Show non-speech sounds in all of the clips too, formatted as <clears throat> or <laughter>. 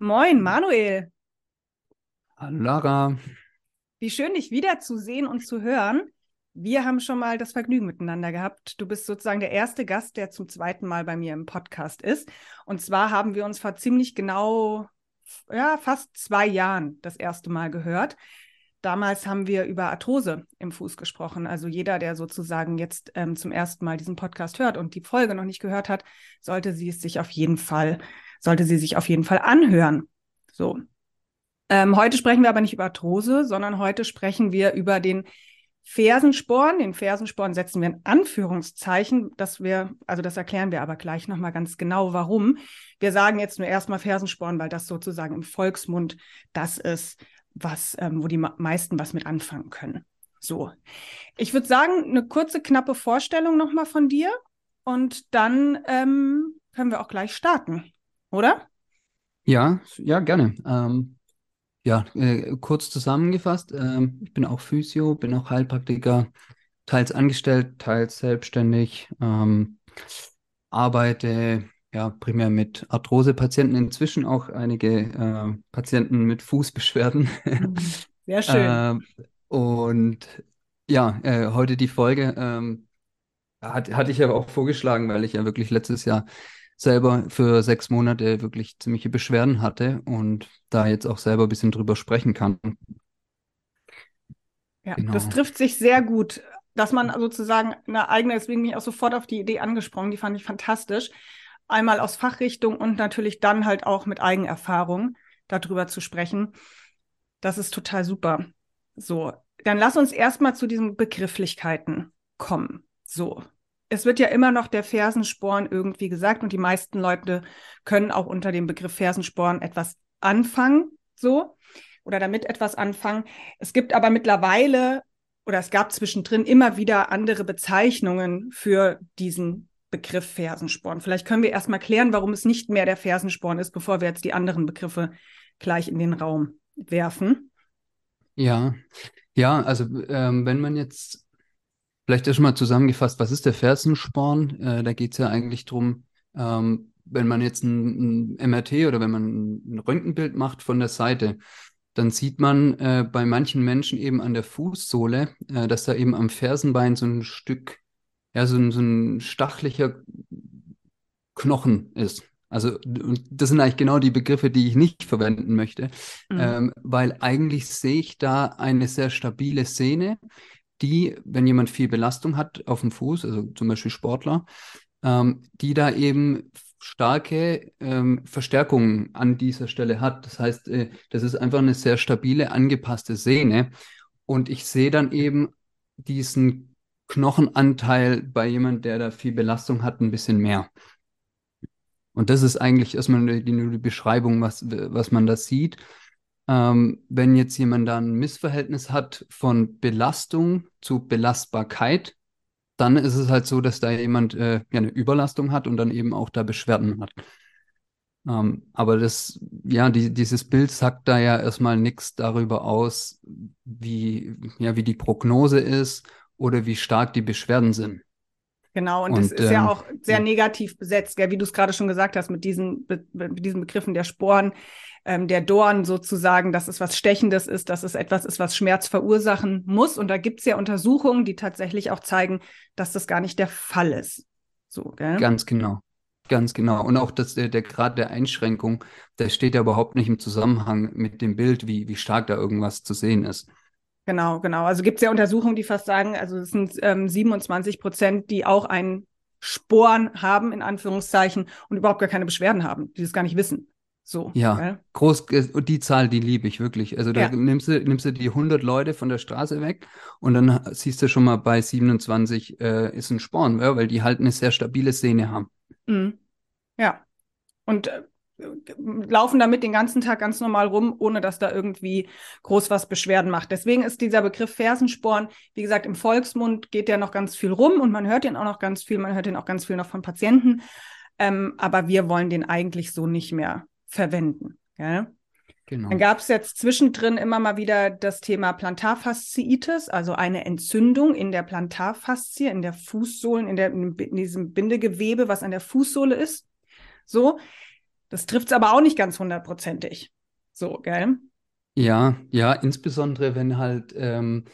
Moin, Manuel. Hallo Lara. Wie schön, dich wiederzusehen und zu hören. Wir haben schon mal das Vergnügen miteinander gehabt. Du bist sozusagen der erste Gast, der zum zweiten Mal bei mir im Podcast ist. Und zwar haben wir uns vor ziemlich genau, ja, fast zwei Jahren das erste Mal gehört. Damals haben wir über Arthrose im Fuß gesprochen. Also jeder, der sozusagen jetzt ähm, zum ersten Mal diesen Podcast hört und die Folge noch nicht gehört hat, sollte sie es sich auf jeden Fall sollte sie sich auf jeden Fall anhören. So. Ähm, heute sprechen wir aber nicht über Arthrose, sondern heute sprechen wir über den Fersensporn. Den Fersensporn setzen wir in Anführungszeichen, dass wir, also das erklären wir aber gleich nochmal ganz genau, warum. Wir sagen jetzt nur erstmal Fersensporn, weil das sozusagen im Volksmund das ist, was, ähm, wo die meisten was mit anfangen können. So. Ich würde sagen, eine kurze, knappe Vorstellung nochmal von dir und dann ähm, können wir auch gleich starten oder? Ja, ja, gerne. Ähm, ja, äh, kurz zusammengefasst, ähm, ich bin auch Physio, bin auch Heilpraktiker, teils angestellt, teils selbstständig, ähm, arbeite ja primär mit Arthrose-Patienten, inzwischen auch einige äh, Patienten mit Fußbeschwerden. Mhm. <laughs> Sehr schön. äh, und ja, äh, heute die Folge ähm, hat, hatte ich ja auch vorgeschlagen, weil ich ja wirklich letztes Jahr selber für sechs Monate wirklich ziemliche Beschwerden hatte und da jetzt auch selber ein bisschen drüber sprechen kann. Ja, genau. das trifft sich sehr gut, dass man sozusagen eine eigene, deswegen bin ich auch sofort auf die Idee angesprungen, die fand ich fantastisch. Einmal aus Fachrichtung und natürlich dann halt auch mit Eigenerfahrung darüber zu sprechen. Das ist total super. So, dann lass uns erstmal zu diesen Begrifflichkeiten kommen. So, es wird ja immer noch der Fersensporn irgendwie gesagt und die meisten Leute können auch unter dem Begriff Fersensporn etwas anfangen, so oder damit etwas anfangen. Es gibt aber mittlerweile oder es gab zwischendrin immer wieder andere Bezeichnungen für diesen Begriff Fersensporn. Vielleicht können wir erstmal klären, warum es nicht mehr der Fersensporn ist, bevor wir jetzt die anderen Begriffe gleich in den Raum werfen. Ja, ja, also ähm, wenn man jetzt Vielleicht erstmal zusammengefasst, was ist der Fersensporn? Äh, da geht es ja eigentlich darum, ähm, wenn man jetzt ein, ein, MRT oder wenn man ein Röntgenbild macht von der Seite, dann sieht man äh, bei manchen Menschen eben an der Fußsohle, äh, dass da eben am Fersenbein so ein Stück, ja, so ein, so ein stachlicher Knochen ist. Also, das sind eigentlich genau die Begriffe, die ich nicht verwenden möchte, mhm. ähm, weil eigentlich sehe ich da eine sehr stabile Sehne, die, wenn jemand viel Belastung hat auf dem Fuß, also zum Beispiel Sportler, ähm, die da eben starke ähm, Verstärkungen an dieser Stelle hat. Das heißt, äh, das ist einfach eine sehr stabile, angepasste Sehne. Und ich sehe dann eben diesen Knochenanteil bei jemand, der da viel Belastung hat, ein bisschen mehr. Und das ist eigentlich erstmal die, die Beschreibung, was, was man da sieht. Ähm, wenn jetzt jemand da ein Missverhältnis hat von Belastung zu Belastbarkeit, dann ist es halt so, dass da jemand äh, ja eine Überlastung hat und dann eben auch da Beschwerden hat. Ähm, aber das, ja, die, dieses Bild sagt da ja erstmal nichts darüber aus, wie, ja, wie die Prognose ist oder wie stark die Beschwerden sind. Genau, und, und das ist ähm, ja auch sehr negativ besetzt, gell? wie du es gerade schon gesagt hast, mit diesen, mit diesen Begriffen der Sporen ähm, der Dorn sozusagen, dass es was Stechendes ist, dass es etwas ist, was Schmerz verursachen muss. Und da gibt es ja Untersuchungen, die tatsächlich auch zeigen, dass das gar nicht der Fall ist. So, gell? Ganz genau. Ganz genau. Und auch dass der, der Grad der Einschränkung, der steht ja überhaupt nicht im Zusammenhang mit dem Bild, wie, wie stark da irgendwas zu sehen ist. Genau, genau. Also gibt es ja Untersuchungen, die fast sagen, also es sind ähm, 27 Prozent, die auch einen Sporen haben, in Anführungszeichen, und überhaupt gar keine Beschwerden haben, die das gar nicht wissen. So. Ja, ja, groß, äh, die Zahl, die liebe ich wirklich. Also da ja. nimmst, du, nimmst du die 100 Leute von der Straße weg und dann siehst du schon mal bei 27 äh, ist ein Sporn, ja, weil die halt eine sehr stabile Szene haben. Mhm. Ja. Und äh, laufen damit den ganzen Tag ganz normal rum, ohne dass da irgendwie groß was Beschwerden macht. Deswegen ist dieser Begriff Fersensporn, wie gesagt, im Volksmund geht der noch ganz viel rum und man hört den auch noch ganz viel, man hört den auch ganz viel noch von Patienten. Ähm, aber wir wollen den eigentlich so nicht mehr verwenden. Ja? Genau. Dann gab es jetzt zwischendrin immer mal wieder das Thema Plantarfasziitis, also eine Entzündung in der Plantarfaszie, in der Fußsohlen, in, der, in diesem Bindegewebe, was an der Fußsohle ist. So, Das trifft es aber auch nicht ganz hundertprozentig. So, gell? Ja, ja, insbesondere wenn halt ähm,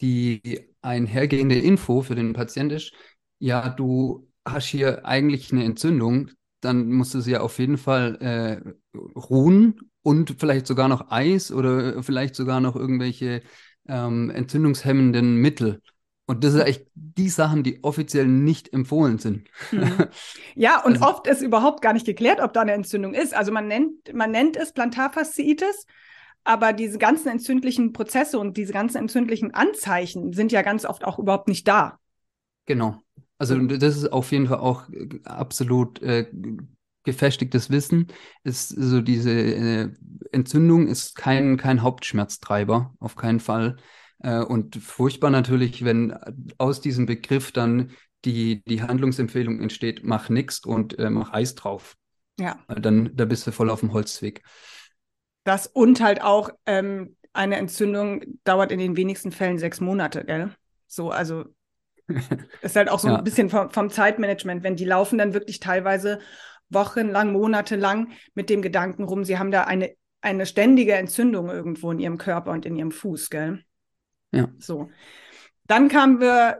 die einhergehende Info für den Patient ist, ja, du hast hier eigentlich eine Entzündung, dann musst du sie ja auf jeden Fall äh, ruhen und vielleicht sogar noch Eis oder vielleicht sogar noch irgendwelche ähm, entzündungshemmenden Mittel. Und das sind echt die Sachen, die offiziell nicht empfohlen sind. Mhm. <laughs> Ja, und also, oft ist überhaupt gar nicht geklärt, ob da eine Entzündung ist. Also man nennt, man nennt es Plantarfasziitis, aber diese ganzen entzündlichen Prozesse und diese ganzen entzündlichen Anzeichen sind ja ganz oft auch überhaupt nicht da. Genau. Also das ist auf jeden Fall auch äh, absolut äh, gefestigtes Wissen. Ist so diese äh, Entzündung ist kein, kein Hauptschmerztreiber, auf keinen Fall. Äh, und furchtbar natürlich, wenn aus diesem Begriff dann die, die Handlungsempfehlung entsteht, mach nichts und äh, mach Eis drauf. Ja. Dann da bist du voll auf dem Holzweg. Das und halt auch ähm, eine Entzündung dauert in den wenigsten Fällen sechs Monate, gell? So, also <laughs> ist halt auch so ja. ein bisschen vom, vom Zeitmanagement, wenn die laufen dann wirklich teilweise wochenlang, monatelang mit dem Gedanken rum, sie haben da eine, eine ständige Entzündung irgendwo in ihrem Körper und in ihrem Fuß, gell? Ja. So. Dann kamen wir,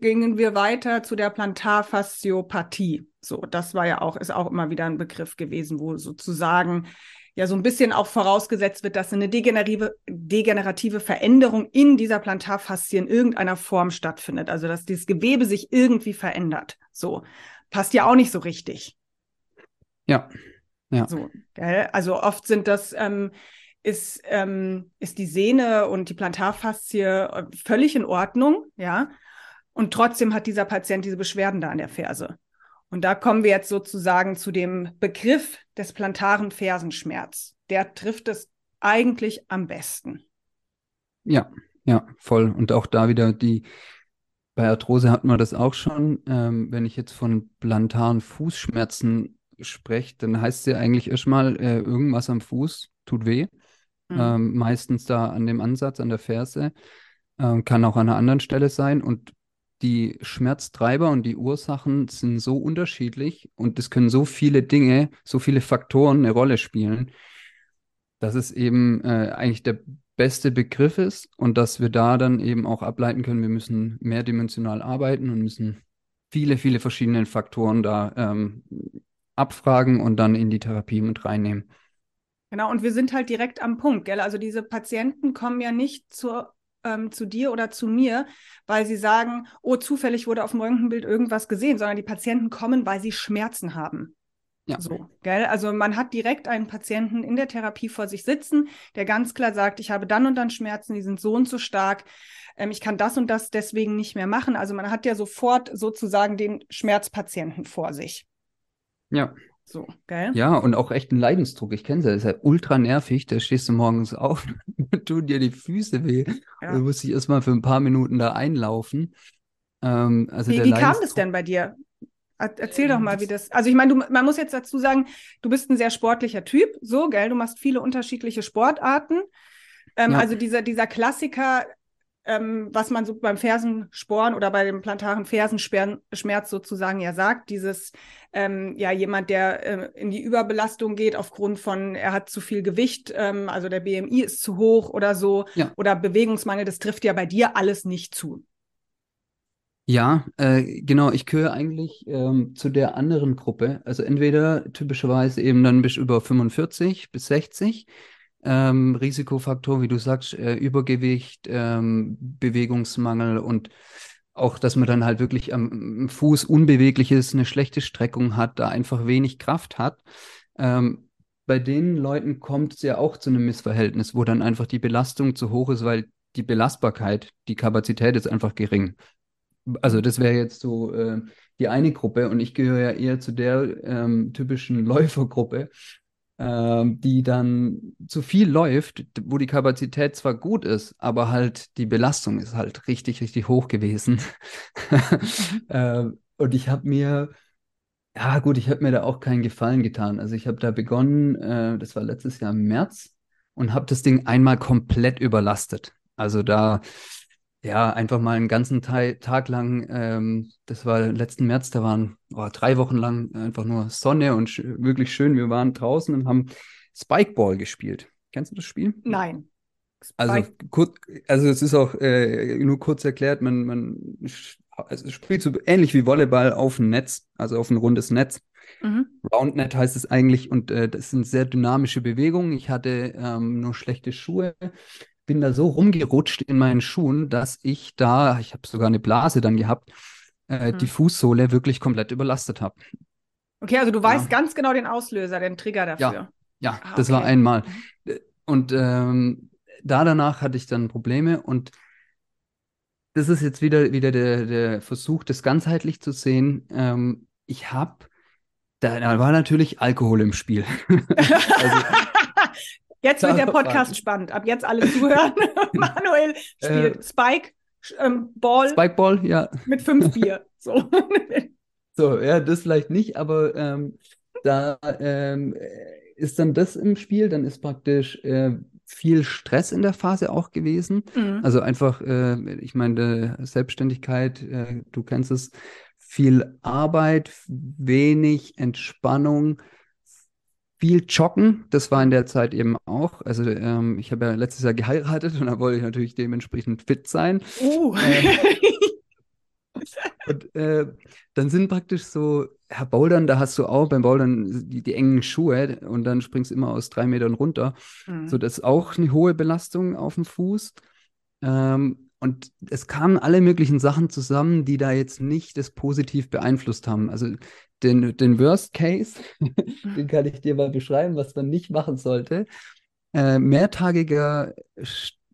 gingen wir weiter zu der Plantarfasciopathie. So, das war ja auch, ist auch immer wieder ein Begriff gewesen, wo sozusagen ja so ein bisschen auch vorausgesetzt wird, dass eine degenerative, degenerative Veränderung in dieser Plantarfaszie in irgendeiner Form stattfindet. Also, dass dieses Gewebe sich irgendwie verändert. So. Passt ja auch nicht so richtig. Ja. Ja. So? Also oft sind das ähm, ist, ähm, ist die Sehne und die Plantarfaszie äh, völlig in Ordnung, ja. Und trotzdem hat dieser Patient diese Beschwerden da an der Ferse. Und da kommen wir jetzt sozusagen zu dem Begriff des plantaren Fersenschmerz. Der trifft es eigentlich am besten. Ja, ja, voll. Und auch da wieder die, bei Arthrose hat man das auch schon. Ähm, wenn ich jetzt von plantaren Fußschmerzen spreche, dann heißt es ja eigentlich erstmal, äh, irgendwas am Fuß tut weh. Mhm. Ähm, meistens da an dem Ansatz, an der Ferse. Ähm, kann auch an einer anderen Stelle sein. Und die Schmerztreiber und die Ursachen sind so unterschiedlich und es können so viele Dinge, so viele Faktoren eine Rolle spielen, dass es eben äh, eigentlich der beste Begriff ist und dass wir da dann eben auch ableiten können, wir müssen mehrdimensional arbeiten und müssen viele, viele verschiedene Faktoren da ähm, abfragen und dann in die Therapie mit reinnehmen. Genau, und wir sind halt direkt am Punkt, gell? Also diese Patienten kommen ja nicht zur ähm, zu dir oder zu mir, weil sie sagen, oh, zufällig wurde auf dem Röntgenbild irgendwas gesehen, sondern die Patienten kommen, weil sie Schmerzen haben. Ja. So, gell? Also man hat direkt einen Patienten in der Therapie vor sich sitzen, der ganz klar sagt, ich habe dann und dann Schmerzen, die sind so und so stark, ähm, ich kann das und das deswegen nicht mehr machen. Also man hat ja sofort sozusagen den Schmerzpatienten vor sich. Ja. So, gell? Ja, und auch echt ein Leidensdruck. Ich kenne es ja, das ist ja ultra nervig. Da stehst du morgens <laughs> auf, tun dir die Füße weh. Ja. Du musst dich erstmal für ein paar Minuten da einlaufen. Ähm, also wie, wie kam das denn bei dir? Erzähl doch mal, wie das. Also ich meine, man muss jetzt dazu sagen, du bist ein sehr sportlicher Typ, so, gell? Du machst viele unterschiedliche Sportarten. Ähm, ja. Also dieser, dieser Klassiker, ähm, was man so beim Fersensporn oder bei dem plantaren Fersenschmerz sozusagen ja sagt, dieses ähm, ja jemand, der äh, in die Überbelastung geht aufgrund von, er hat zu viel Gewicht, ähm, also der BMI ist zu hoch oder so, ja. oder Bewegungsmangel, das trifft ja bei dir alles nicht zu. Ja, äh, genau. Ich gehöre eigentlich ähm, zu der anderen Gruppe. Also entweder typischerweise eben dann bis über 45 bis 60 ähm, Risikofaktor, wie du sagst, äh, Übergewicht, ähm, Bewegungsmangel und auch, dass man dann halt wirklich am Fuß unbeweglich ist, eine schlechte Streckung hat, da einfach wenig Kraft hat. Ähm, bei den Leuten kommt es ja auch zu einem Missverhältnis, wo dann einfach die Belastung zu hoch ist, weil die Belastbarkeit, die Kapazität ist einfach gering. Also das wäre jetzt so äh, die eine Gruppe und ich gehöre ja eher zu der ähm, typischen <laughs> Läufergruppe, die dann zu viel läuft, wo die Kapazität zwar gut ist, aber halt die Belastung ist halt richtig, richtig hoch gewesen. mhm. <laughs> äh, und ich habe mir, ja gut, ich habe mir da auch keinen Gefallen getan. Also ich habe da begonnen, äh, das war letztes Jahr im März, und habe das Ding einmal komplett überlastet. Also da ja, einfach mal einen ganzen Ta Tag lang, ähm, das war letzten März, da waren oh, drei Wochen lang einfach nur Sonne und sch wirklich schön. Wir waren draußen und haben Spikeball gespielt. Kennst du das Spiel? Nein. Also, kurz, also es ist auch äh, nur kurz erklärt, man, man also spielt so ähnlich wie Volleyball auf ein Netz, also auf ein rundes Netz. Mhm. Roundnet heißt es eigentlich und äh, das sind sehr dynamische Bewegungen. Ich hatte ähm, nur schlechte Schuhe, bin da so rumgerutscht in meinen Schuhen, dass ich da, ich habe sogar eine Blase dann gehabt, äh, mhm. die Fußsohle wirklich komplett überlastet habe. Okay, also du weißt ja. ganz genau den Auslöser, den Trigger dafür. Ja, ja ah, das war einmal. Mhm. Und ähm, da danach hatte ich dann Probleme und das ist jetzt wieder, wieder der, der Versuch, das ganzheitlich zu sehen. Ähm, ich habe, da, da, war natürlich Alkohol im Spiel. <laughs> also, jetzt wird der Podcast spannend. Ab jetzt alle zuhören. <laughs> <laughs> Manuel spielt äh, Spike ähm, Ball. Spike Ball, ja. Mit fünf Bier. <laughs> So. so, ja, das vielleicht nicht, aber ähm, da ähm, ist dann das im Spiel, dann ist praktisch äh, viel Stress in der Phase auch gewesen. Mhm. Also einfach, äh, ich meine, Selbstständigkeit, äh, du kennst es, viel Arbeit, wenig Entspannung, viel Joggen. Das war in der Zeit eben auch. Also ähm, ich habe ja letztes Jahr geheiratet und da wollte ich natürlich dementsprechend fit sein. Uh. Ähm, und äh, dann sind praktisch so, Herr Bouldern, da hast du auch beim Bouldern die, die engen Schuhe und dann springst du immer aus drei Metern runter. Mhm. So, das ist auch eine hohe Belastung auf dem Fuß. Ähm, und es kamen alle möglichen Sachen zusammen, die da jetzt nicht das positiv beeinflusst haben. Also den, den Worst Case, <laughs> den kann ich dir mal beschreiben, was man nicht machen sollte. Äh, mehrtagiger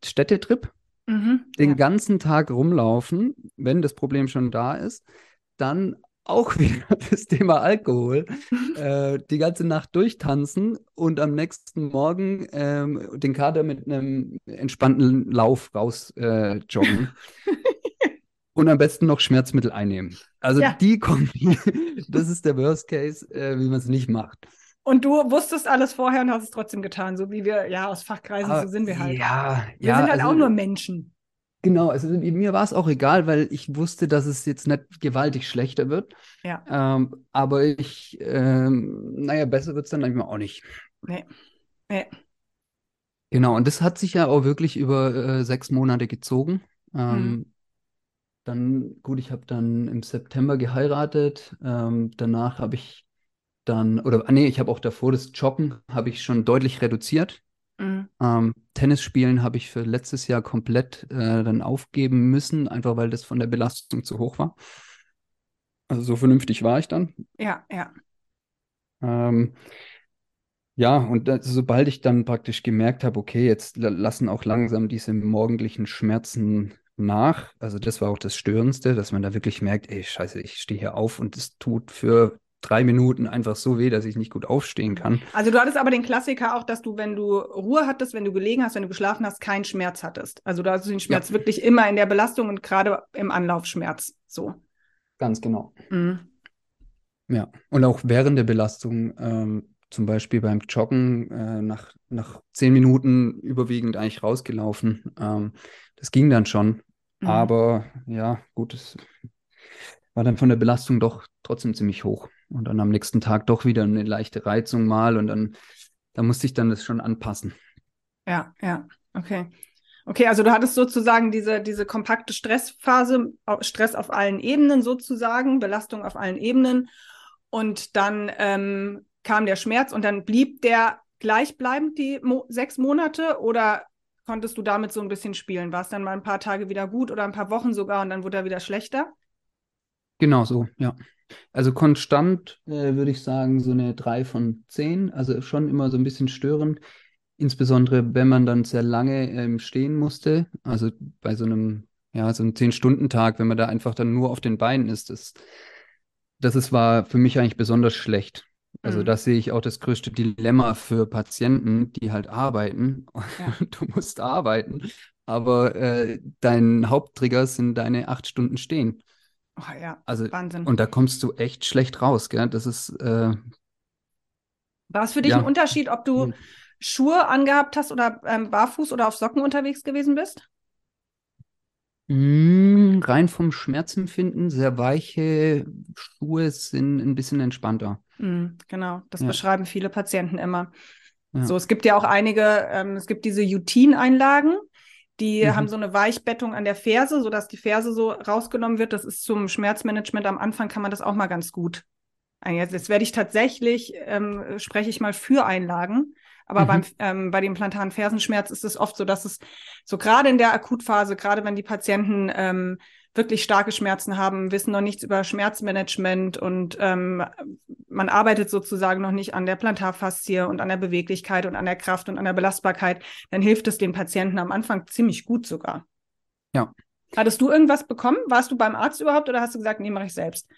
Städtetrip Mhm, den ja. ganzen Tag rumlaufen, wenn das Problem schon da ist, dann auch <laughs> wieder das Thema Alkohol, <laughs> äh, die ganze Nacht durchtanzen und am nächsten Morgen ähm, den Kader mit einem entspannten Lauf raus äh, joggen. Und am besten noch Schmerzmittel einnehmen. Also ja. die kommen, <laughs> das ist der Worst Case, äh, wie man es nicht macht. Und du wusstest alles vorher und hast es trotzdem getan, so wie wir, ja, aus Fachkreisen, ah, so sind wir halt. Ja, wir ja, sind halt also, auch nur Menschen. Genau, also mir war es auch egal, weil ich wusste, dass es jetzt nicht gewaltig schlechter wird. Ja. Ähm, aber ich, ähm, naja, besser wird es dann manchmal auch nicht. Nee. Nee. Genau, und das hat sich ja auch wirklich über äh, sechs Monate gezogen. Ähm, hm. Dann, gut, ich habe dann im September geheiratet. Ähm, danach habe ich dann, oder ah, nee, ich habe auch davor das Joggen habe ich schon deutlich reduziert. Mhm. Ähm, Tennis spielen habe ich für letztes Jahr komplett äh, dann aufgeben müssen, einfach weil das von der Belastung zu hoch war. Also so vernünftig war ich dann. Ja, ja. Ähm, ja, und das, sobald ich dann praktisch gemerkt habe, okay, jetzt lassen auch langsam diese morgendlichen Schmerzen nach. Also das war auch das Störendste, dass man da wirklich merkt, ey, scheiße, ich stehe hier auf und es tut für drei Minuten einfach so weh, dass ich nicht gut aufstehen kann. Also du hattest aber den Klassiker auch, dass du, wenn du Ruhe hattest, wenn du gelegen hast, wenn du geschlafen hast, keinen Schmerz hattest. Also da hast du den Schmerz ja. wirklich immer in der Belastung und gerade im Anlaufschmerz. So. Ganz genau. Mhm. Ja, und auch während der Belastung, ähm, zum Beispiel beim Joggen, äh, nach, nach zehn Minuten überwiegend eigentlich rausgelaufen. Ähm, das ging dann schon. Mhm. Aber ja, gut, es war dann von der Belastung doch trotzdem ziemlich hoch. Und dann am nächsten Tag doch wieder eine leichte Reizung mal und dann, da musste ich dann das schon anpassen. Ja, ja, okay. Okay, also du hattest sozusagen diese, diese kompakte Stressphase, Stress auf allen Ebenen sozusagen, Belastung auf allen Ebenen. Und dann ähm, kam der Schmerz und dann blieb der gleichbleibend die Mo sechs Monate oder konntest du damit so ein bisschen spielen? War es dann mal ein paar Tage wieder gut oder ein paar Wochen sogar und dann wurde er wieder schlechter? Genau so, ja. Also konstant äh, würde ich sagen, so eine 3 von 10. Also schon immer so ein bisschen störend. Insbesondere, wenn man dann sehr lange ähm, stehen musste. Also bei so einem, ja, so einem 10-Stunden-Tag, wenn man da einfach dann nur auf den Beinen ist. Das, das ist, war für mich eigentlich besonders schlecht. Also mhm. da sehe ich auch das größte Dilemma für Patienten, die halt arbeiten. Ja. <laughs> Du musst arbeiten, aber äh, dein Haupttrigger sind deine acht Stunden stehen. Oh, ja, also, Wahnsinn. Und da kommst du echt schlecht raus, gell? Das ist. Äh, War es für dich ja. ein Unterschied, ob du hm. Schuhe angehabt hast oder ähm, barfuß oder auf Socken unterwegs gewesen bist? Mm, rein vom Schmerzempfinden, sehr weiche Schuhe sind ein bisschen entspannter. Mm, genau, das Ja. beschreiben viele Patienten immer. Ja. So, es gibt ja auch einige, ähm, es gibt diese Jutin-Einlagen, die Mhm. haben so eine Weichbettung an der Ferse, sodass die Ferse so rausgenommen wird. Das ist zum Schmerzmanagement am Anfang kann man das auch mal ganz gut. Jetzt, jetzt werde ich tatsächlich, ähm, spreche ich mal für Einlagen. Aber Mhm. beim, ähm, bei dem plantanen Fersenschmerz ist es oft so, dass es so gerade in der Akutphase, gerade wenn die Patienten ähm, wirklich starke Schmerzen haben, wissen noch nichts über Schmerzmanagement und ähm, man arbeitet sozusagen noch nicht an der Plantarfaszie und an der Beweglichkeit und an der Kraft und an der Belastbarkeit, dann hilft es den Patienten am Anfang ziemlich gut sogar. Ja. Hattest du irgendwas bekommen? Warst du beim Arzt überhaupt oder hast du gesagt, nee, mache ich selbst?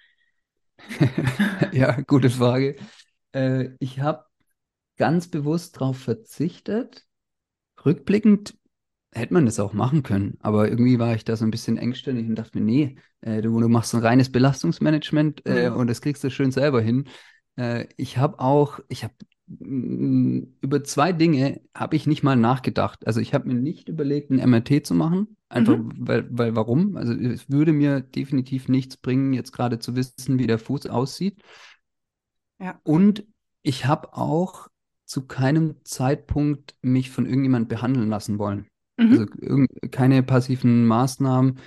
<laughs> Ja, gute Frage. Äh, ich habe ganz bewusst darauf verzichtet. Rückblickend hätte man das auch machen können, aber irgendwie war ich da so ein bisschen engstirnig und dachte mir, nee, äh, du, du machst ein reines Belastungsmanagement äh, Mhm. und das kriegst du schön selber hin. Äh, ich habe auch, ich habe über zwei Dinge habe ich nicht mal nachgedacht. Also ich habe mir nicht überlegt, ein MRT zu machen, einfach weil, weil warum? Also es würde mir definitiv nichts bringen, jetzt gerade zu wissen, wie der Fuß aussieht. Ja. Und ich habe auch zu keinem Zeitpunkt mich von irgendjemand behandeln lassen wollen. Mhm. Also keine passiven Maßnahmen,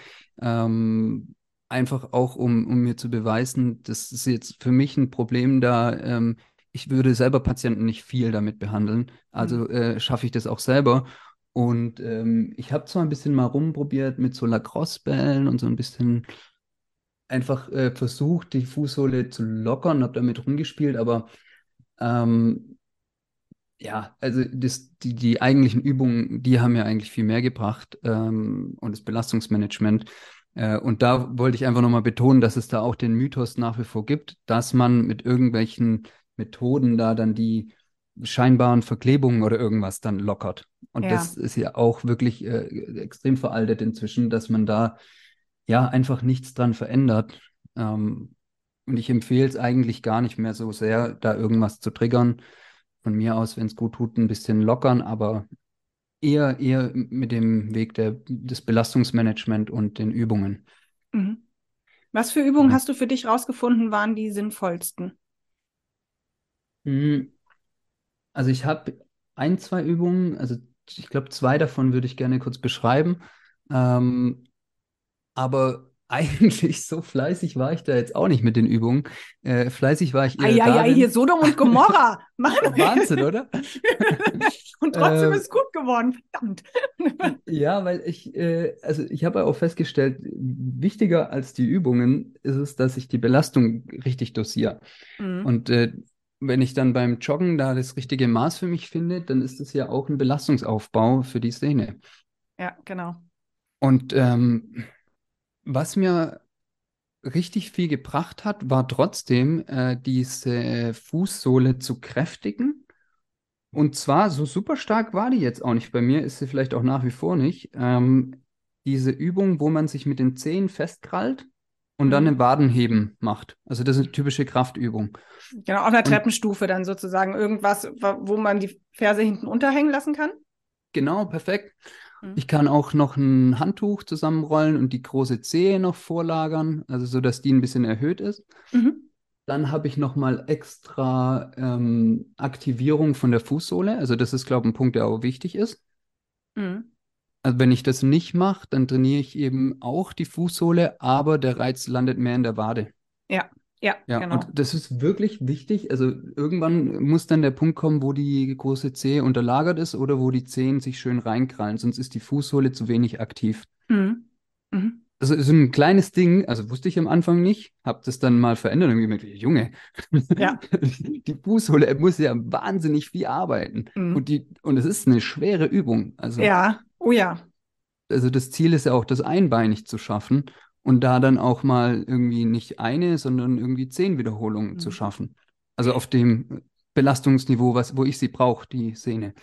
ähm, einfach auch, um, um mir zu beweisen, das ist jetzt für mich ein Problem da. Ähm, ich würde selber Patienten nicht viel damit behandeln, also äh, schaffe ich das auch selber. Und ähm, ich habe zwar ein bisschen mal rumprobiert mit so Lacrosse-Bällen und so ein bisschen einfach äh, versucht, die Fußsohle zu lockern, habe damit rumgespielt, aber ähm, ja, also das, die, die eigentlichen Übungen, die haben ja eigentlich viel mehr gebracht ähm, und das Belastungsmanagement. Äh, und da wollte ich einfach nochmal betonen, dass es da auch den Mythos nach wie vor gibt, dass man mit irgendwelchen Methoden da dann die scheinbaren Verklebungen oder irgendwas dann lockert. Und Ja. das ist ja auch wirklich äh, extrem veraltet inzwischen, dass man da ja einfach nichts dran verändert. Ähm, und ich empfehle es eigentlich gar nicht mehr so sehr, da irgendwas zu triggern. Von mir aus, wenn es gut tut, ein bisschen lockern, aber eher, eher mit dem Weg der, des Belastungsmanagement und den Übungen. Mhm. Was für Übungen Ja. hast du für dich rausgefunden, waren die sinnvollsten? Hm, Also ich habe ein, zwei Übungen, also ich glaube, zwei davon würde ich gerne kurz beschreiben. Ähm, aber eigentlich so fleißig war ich da jetzt auch nicht mit den Übungen. Äh, fleißig war ich eher Eieiei, darin. hier Sodom und Gomorra. <laughs> Wahnsinn, oder? <laughs> und trotzdem Ähm, ist gut geworden. Verdammt. <laughs> Ja, weil ich, äh, also ich habe auch festgestellt, wichtiger als die Übungen ist es, dass ich die Belastung richtig dosiere. Mhm. Und äh, wenn ich dann beim Joggen da das richtige Maß für mich finde, dann ist es ja auch ein Belastungsaufbau für die Sehne. Ja, genau. Und ähm, was mir richtig viel gebracht hat, war trotzdem äh, diese Fußsohle zu kräftigen. Und zwar, so super stark war die jetzt auch nicht. Bei mir ist sie vielleicht auch nach wie vor nicht. Ähm, diese Übung, wo man sich mit den Zehen festkrallt und dann Mhm. ein Wadenheben macht. Also das ist eine typische Kraftübung. Genau, auf einer Und- Treppenstufe dann sozusagen irgendwas, wa- wo man die Ferse hinten unterhängen lassen kann. Genau, perfekt. Mhm. Ich kann auch noch ein Handtuch zusammenrollen und die große Zehe noch vorlagern, also so, dass die ein bisschen erhöht ist. Mhm. Dann habe ich nochmal extra ähm, Aktivierung von der Fußsohle. Also das ist, glaube ich, ein Punkt, der auch wichtig ist. Mhm. Also wenn ich das nicht mache, dann trainiere ich eben auch die Fußsohle, aber der Reiz landet mehr in der Wade. Ja, ja, Ja, genau. und das ist wirklich wichtig. Also irgendwann muss dann der Punkt kommen, wo die große Zehe unterlagert ist oder wo die Zehen sich schön reinkrallen, sonst ist die Fußsohle zu wenig aktiv. Mhm. Mhm. Also so ein kleines Ding, also wusste ich am Anfang nicht, habe das dann mal verändert und gemerkt, Junge, Ja. <laughs> die Fußsohle muss ja wahnsinnig viel arbeiten. Mhm. Und die, und es ist eine schwere Übung. Also, Ja, oh ja. also das Ziel ist ja auch, das einbeinig zu schaffen und da dann auch mal irgendwie nicht eine, sondern irgendwie zehn Wiederholungen zu Mhm. schaffen. Also auf dem Belastungsniveau, was, wo ich sie brauche, die Sehne.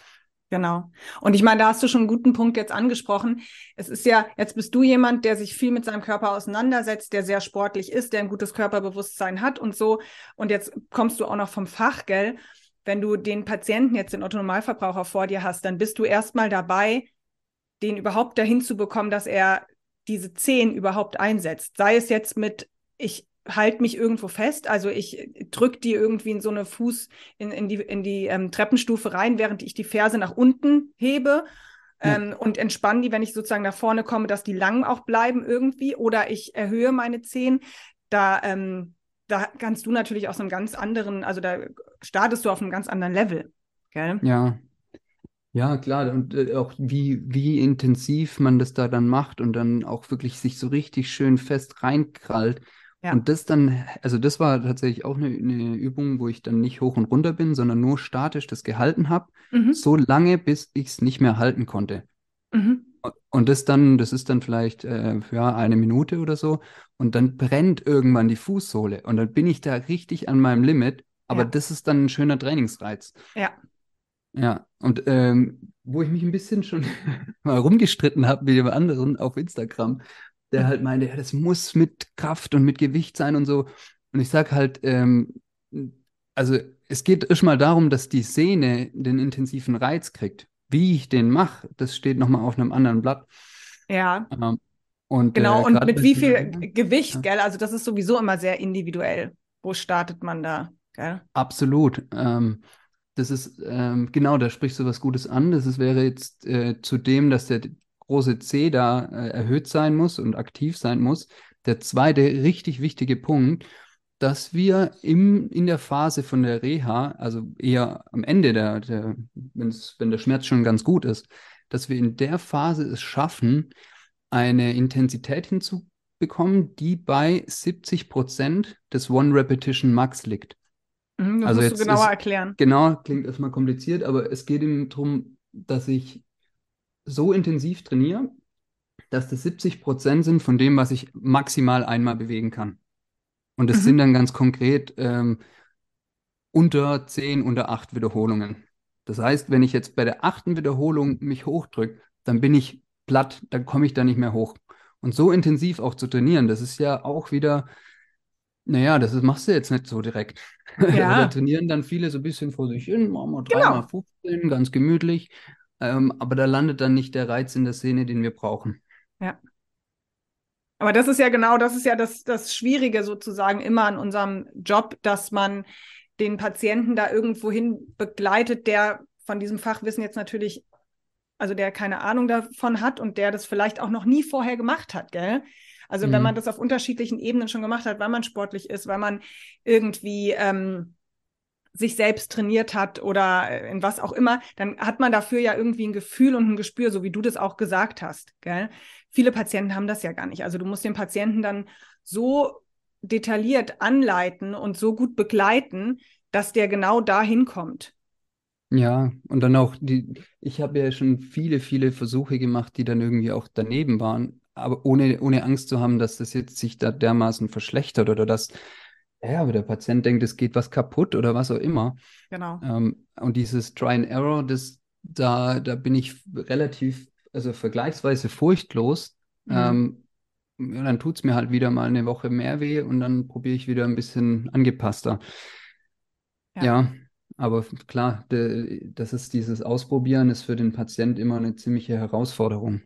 Genau. Und ich meine, da hast du schon einen guten Punkt jetzt angesprochen. Es ist ja, jetzt bist du jemand, der sich viel mit seinem Körper auseinandersetzt, der sehr sportlich ist, der ein gutes Körperbewusstsein hat und so. Und jetzt kommst du auch noch vom Fach, gell? Wenn du den Patienten jetzt, den Otto-Normalverbraucher vor dir hast, dann bist du erstmal dabei, den überhaupt dahin zu bekommen, dass er diese Zehen überhaupt einsetzt. Sei es jetzt mit, ich halte mich irgendwo fest, also ich drücke die irgendwie in so eine Fuß, in, in die, in die ähm, Treppenstufe rein, während ich die Ferse nach unten hebe. Ähm, ja. und entspanne die, wenn ich sozusagen nach vorne komme, dass die lang auch bleiben irgendwie. Oder ich erhöhe meine Zehen. Da, ähm, da kannst du natürlich aus einem ganz anderen, also da startest du auf einem ganz anderen Level. Gell? Ja, ja, klar. Und äh, auch wie, wie intensiv man das da dann macht und dann auch wirklich sich so richtig schön fest reinkrallt. Ja. Und das dann, also das war tatsächlich auch eine, eine, Übung, wo ich dann nicht hoch und runter bin, sondern nur statisch das gehalten habe, mhm. so lange, bis ich es nicht mehr halten konnte. Mhm. Und das dann, das ist dann vielleicht äh, ja, eine Minute oder so. Und dann brennt irgendwann die Fußsohle. Und dann bin ich da richtig an meinem Limit. Aber ja. das ist dann ein schöner Trainingsreiz. Ja. Ja, und ähm, wo ich mich ein bisschen schon <laughs> mal rumgestritten habe mit dem anderen auf Instagram, der halt meinte, ja, das muss mit Kraft und mit Gewicht sein und so. Und ich sage halt, ähm, also es geht erstmal darum, dass die Sehne den intensiven Reiz kriegt. Wie ich den mache, das steht nochmal auf einem anderen Blatt. Ja. Ähm, und, genau, äh, und mit wie viel Gewicht, ja. gell? Also das ist sowieso immer sehr individuell. Wo startet man da, gell? Absolut. Ähm, das ist, ähm, genau, da sprichst du was Gutes an. Das ist, wäre jetzt äh, zu dem, dass der große C da äh, erhöht sein muss und aktiv sein muss. Der zweite richtig wichtige Punkt, dass wir im, in der Phase von der Reha, also eher am Ende, der, der, wenn der Schmerz schon ganz gut ist, dass wir in der Phase es schaffen, eine Intensität hinzubekommen, die bei 70 Prozent des One Repetition Max liegt. Mhm, das also musst du genauer ist, erklären. Genau, klingt erstmal kompliziert, aber es geht ihm darum, dass ich so intensiv trainiere, dass das 70 Prozent sind von dem, was ich maximal einmal bewegen kann. Und das mhm. sind dann ganz konkret ähm, unter 10, unter 8 Wiederholungen. Das heißt, wenn ich jetzt bei der achten Wiederholung mich hochdrücke, dann bin ich platt, dann komme ich da nicht mehr hoch. Und so intensiv auch zu trainieren, das ist ja auch wieder naja, das ist, machst du jetzt nicht so direkt. <laughs> Ja. da trainieren dann viele so ein bisschen vor sich hin, machen wir dreimal genau. 15, ganz gemütlich. Ähm, aber da landet dann nicht der Reiz in der Szene, den wir brauchen. Ja. Aber das ist ja genau, das ist ja das, das Schwierige sozusagen immer an unserem Job, dass man den Patienten da irgendwo hin begleitet, der von diesem Fachwissen jetzt natürlich, also der keine Ahnung davon hat und der das vielleicht auch noch nie vorher gemacht hat, gell? Also mhm. wenn man das auf unterschiedlichen Ebenen schon gemacht hat, weil man sportlich ist, weil man irgendwie ähm, sich selbst trainiert hat oder äh, in was auch immer, dann hat man dafür ja irgendwie ein Gefühl und ein Gespür, so wie du das auch gesagt hast. Gell? Viele Patienten haben das ja gar nicht. Also du musst den Patienten dann so detailliert anleiten und so gut begleiten, dass der genau dahin kommt. Ja, und dann auch die, ich habe ja schon viele, viele Versuche gemacht, die dann irgendwie auch daneben waren aber ohne, ohne Angst zu haben, dass das jetzt sich da dermaßen verschlechtert oder dass, ja, aber der Patient denkt, es geht was kaputt oder was auch immer. Genau. Ähm, und dieses Try and Error, das, da, da bin ich relativ, also vergleichsweise furchtlos. Mhm. Ähm, ja, dann tut es mir halt wieder mal eine Woche mehr weh und dann probiere ich wieder ein bisschen angepasster. Ja. ja. Aber klar, de, das ist dieses Ausprobieren ist für den Patient immer eine ziemliche Herausforderung.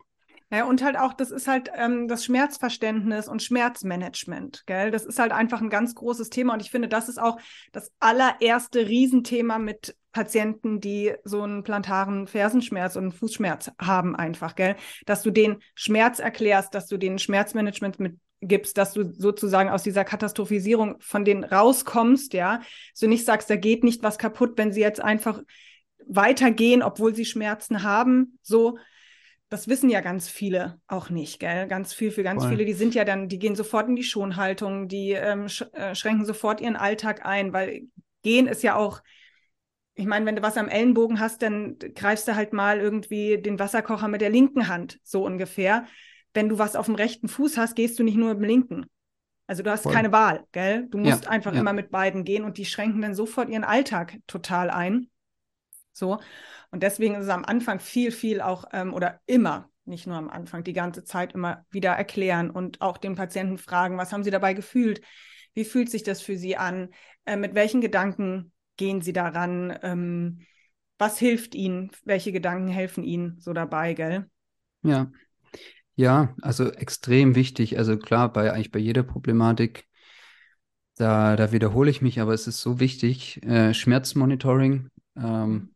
Ja, und halt auch, das ist halt ähm, das Schmerzverständnis und Schmerzmanagement, gell? Das ist halt einfach ein ganz großes Thema und ich finde, das ist auch das allererste Riesenthema mit Patienten, die so einen plantaren Fersenschmerz und Fußschmerz haben einfach, gell? Dass du den Schmerz erklärst, dass du den Schmerzmanagement mitgibst, dass du sozusagen aus dieser Katastrophisierung von denen rauskommst, ja? Dass du nicht sagst, da geht nicht was kaputt, wenn sie jetzt einfach weitergehen, obwohl sie Schmerzen haben, so, das wissen ja ganz viele auch nicht, gell? Ganz viel für ganz Voll. viele, die sind ja dann, die gehen sofort in die Schonhaltung, die ähm, sch äh, schränken sofort ihren Alltag ein, weil gehen ist ja auch, ich meine, wenn du was am Ellenbogen hast, dann greifst du halt mal irgendwie den Wasserkocher mit der linken Hand, so ungefähr. Wenn du was auf dem rechten Fuß hast, gehst du nicht nur mit dem linken. Also du hast Voll. keine Wahl, gell? Du musst ja, einfach ja. immer mit beiden gehen und die schränken dann sofort ihren Alltag total ein. So. Und deswegen ist es am Anfang viel, viel auch ähm, oder immer, nicht nur am Anfang, die ganze Zeit immer wieder erklären und auch den Patienten fragen, was haben sie dabei gefühlt? Wie fühlt sich das für sie an? Äh, mit welchen Gedanken gehen sie daran? Ähm, was hilft ihnen? Welche Gedanken helfen ihnen so dabei, gell? Ja. Ja, also extrem wichtig. Also klar, bei eigentlich bei jeder Problematik, da, da wiederhole ich mich, aber es ist so wichtig. Äh, Schmerzmonitoring, ähm,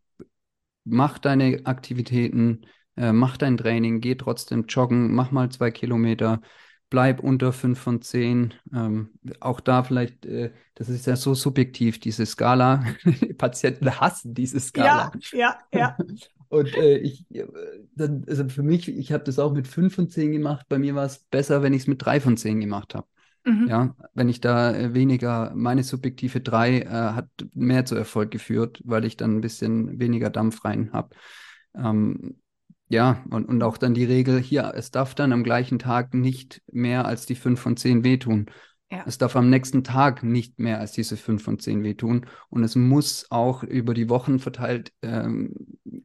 mach deine Aktivitäten, äh, mach dein Training, geh trotzdem joggen, mach mal zwei Kilometer, bleib unter fünf von zehn. Ähm, auch da vielleicht, äh, das ist ja so subjektiv, diese Skala. <laughs> Patienten hassen diese Skala. Ja, ja, ja. <laughs> Und äh, ich, äh, dann, also für mich, ich habe das auch mit fünf von zehn gemacht. Bei mir war es besser, wenn ich es mit drei von zehn gemacht habe. Mhm. Ja, wenn ich da äh, weniger, meine subjektive drei äh, hat mehr zu Erfolg geführt, weil ich dann ein bisschen weniger Dampf rein habe. Ähm, ja, und, und auch dann die Regel hier, es darf dann am gleichen Tag nicht mehr als die fünf von zehn wehtun. Ja. Es darf am nächsten Tag nicht mehr als diese fünf von zehn wehtun. Und es muss auch über die Wochen verteilt ähm,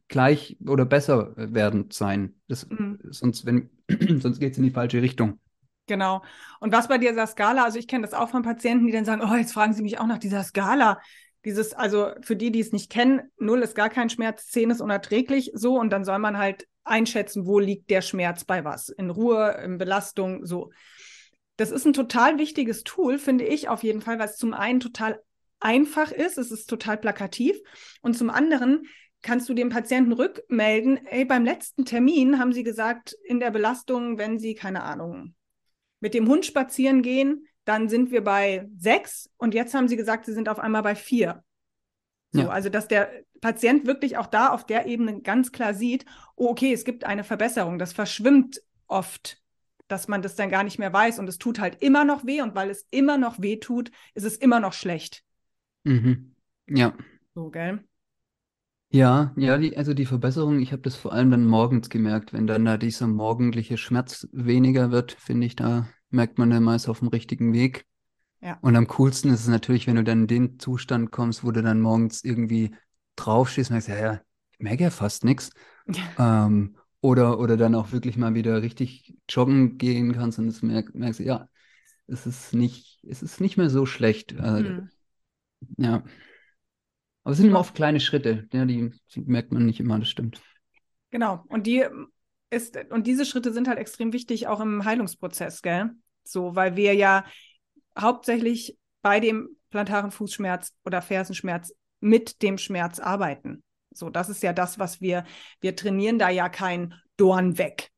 gleich oder besser werden sein. Das, mhm. Sonst, <clears throat> sonst geht es in die falsche Richtung. Genau. Und was bei dieser Skala, also ich kenne das auch von Patienten, die dann sagen, oh, jetzt fragen Sie mich auch nach dieser Skala. Dieses, also für die, die es nicht kennen, null ist gar kein Schmerz, zehn ist unerträglich, so und dann soll man halt einschätzen, wo liegt der Schmerz bei was. In Ruhe, in Belastung, so. Das ist ein total wichtiges Tool, finde ich auf jeden Fall, weil es zum einen total einfach ist, es ist total plakativ und zum anderen kannst du dem Patienten rückmelden, ey, beim letzten Termin haben sie gesagt, in der Belastung, wenn sie, keine Ahnung, mit dem Hund spazieren gehen, dann sind wir bei sechs und jetzt haben sie gesagt, sie sind auf einmal bei vier. So, ja. Also, dass der Patient wirklich auch da auf der Ebene ganz klar sieht, oh, okay, es gibt eine Verbesserung. Das verschwimmt oft, dass man das dann gar nicht mehr weiß und es tut halt immer noch weh und weil es immer noch weh tut, ist es immer noch schlecht. Mhm. Ja. So, gell? Ja, ja, die, also die Verbesserung, ich habe das vor allem dann morgens gemerkt, wenn dann da dieser morgendliche Schmerz weniger wird, finde ich, da merkt man dann meist auf dem richtigen Weg. Ja. Und am coolsten ist es natürlich, wenn du dann in den Zustand kommst, wo du dann morgens irgendwie draufstehst und merkst, ja, ja, ich merke ja fast nichts. <laughs> Ähm, oder, oder dann auch wirklich mal wieder richtig joggen gehen kannst und es merk, merkst, ja, es ist nicht, es ist nicht mehr so schlecht. Äh, mhm. Ja. Aber es sind immer oft kleine Schritte, ja, die, die merkt man nicht immer, das stimmt. Genau. Und die ist, und diese Schritte sind halt extrem wichtig auch im Heilungsprozess, gell? So, weil wir ja hauptsächlich bei dem plantaren Fußschmerz oder Fersenschmerz mit dem Schmerz arbeiten. So, das ist ja das, was wir, wir trainieren da ja kein Dorn weg.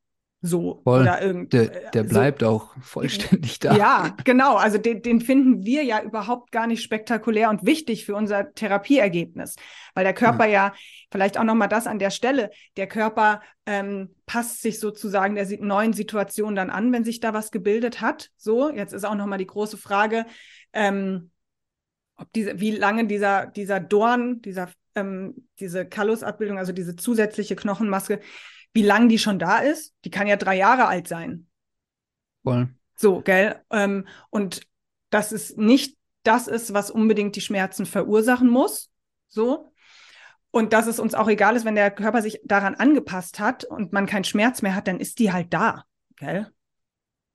So Voll. oder irgend, der, der bleibt so. auch vollständig da. Ja, genau. Also den, den finden wir ja überhaupt gar nicht spektakulär und wichtig für unser Therapieergebnis, weil der Körper ja, ja vielleicht auch noch mal das an der Stelle. Der Körper ähm, passt sich sozusagen der neuen Situation dann an, wenn sich da was gebildet hat. So, jetzt ist auch noch mal die große Frage, ähm, ob diese, wie lange dieser dieser Dorn, dieser ähm, diese Kallusabbildung, also diese zusätzliche Knochenmaske, wie lang die schon da ist. Die kann ja drei Jahre alt sein. Voll. So, gell? Ähm, und dass es nicht das ist, was unbedingt die Schmerzen verursachen muss. So. Und dass es uns auch egal ist, wenn der Körper sich daran angepasst hat und man keinen Schmerz mehr hat, dann ist die halt da. Gell?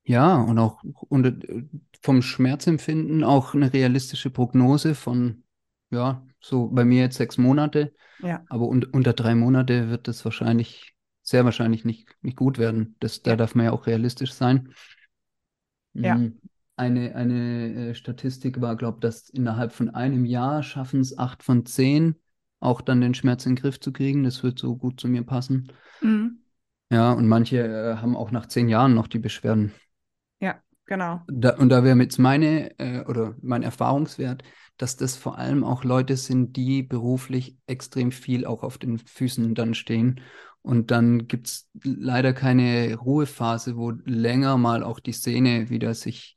Ja, und auch und äh, vom Schmerzempfinden auch eine realistische Prognose von, ja, so bei mir jetzt sechs Monate. Ja. Aber un unter drei Monate wird das wahrscheinlich sehr wahrscheinlich nicht, nicht gut werden. Das, da darf man ja auch realistisch sein. Ja. Mm, eine, eine äh, Statistik war, glaube ich, dass innerhalb von einem Jahr schaffen es acht von zehn, auch dann den Schmerz in den Griff zu kriegen. Das wird so gut zu mir passen. Mhm. Ja, und manche äh, haben auch nach zehn Jahren noch die Beschwerden. Ja, genau. Da, und da wäre jetzt meine äh, oder mein Erfahrungswert, dass das vor allem auch Leute sind, die beruflich extrem viel auch auf den Füßen dann stehen und dann gibt es leider keine Ruhephase, wo länger mal auch die Sehne wieder sich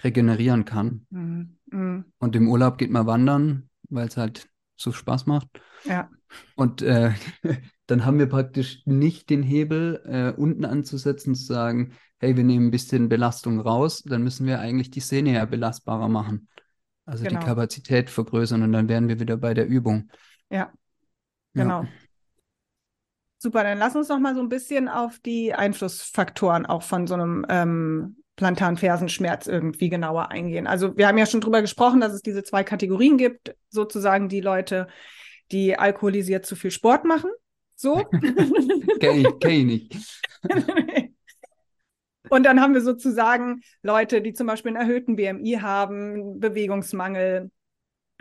regenerieren kann. Mhm. Mhm. Und im Urlaub geht man wandern, weil es halt so Spaß macht. Ja. Und äh, <laughs> dann haben wir praktisch nicht den Hebel, äh, unten anzusetzen, zu sagen, hey, wir nehmen ein bisschen Belastung raus, dann müssen wir eigentlich die Sehne ja belastbarer machen. Also genau. die Kapazität vergrößern und dann wären wir wieder bei der Übung. Ja, genau. Ja. Super, dann lass uns noch mal so ein bisschen auf die Einflussfaktoren auch von so einem ähm, Plantarfersenschmerz irgendwie genauer eingehen. Also wir haben ja schon drüber gesprochen, dass es diese zwei Kategorien gibt, sozusagen die Leute, die alkoholisiert zu viel Sport machen. So. <laughs> Kenn ich, kenn ich nicht. <laughs> Und dann haben wir sozusagen Leute, die zum Beispiel einen erhöhten BMI haben, Bewegungsmangel,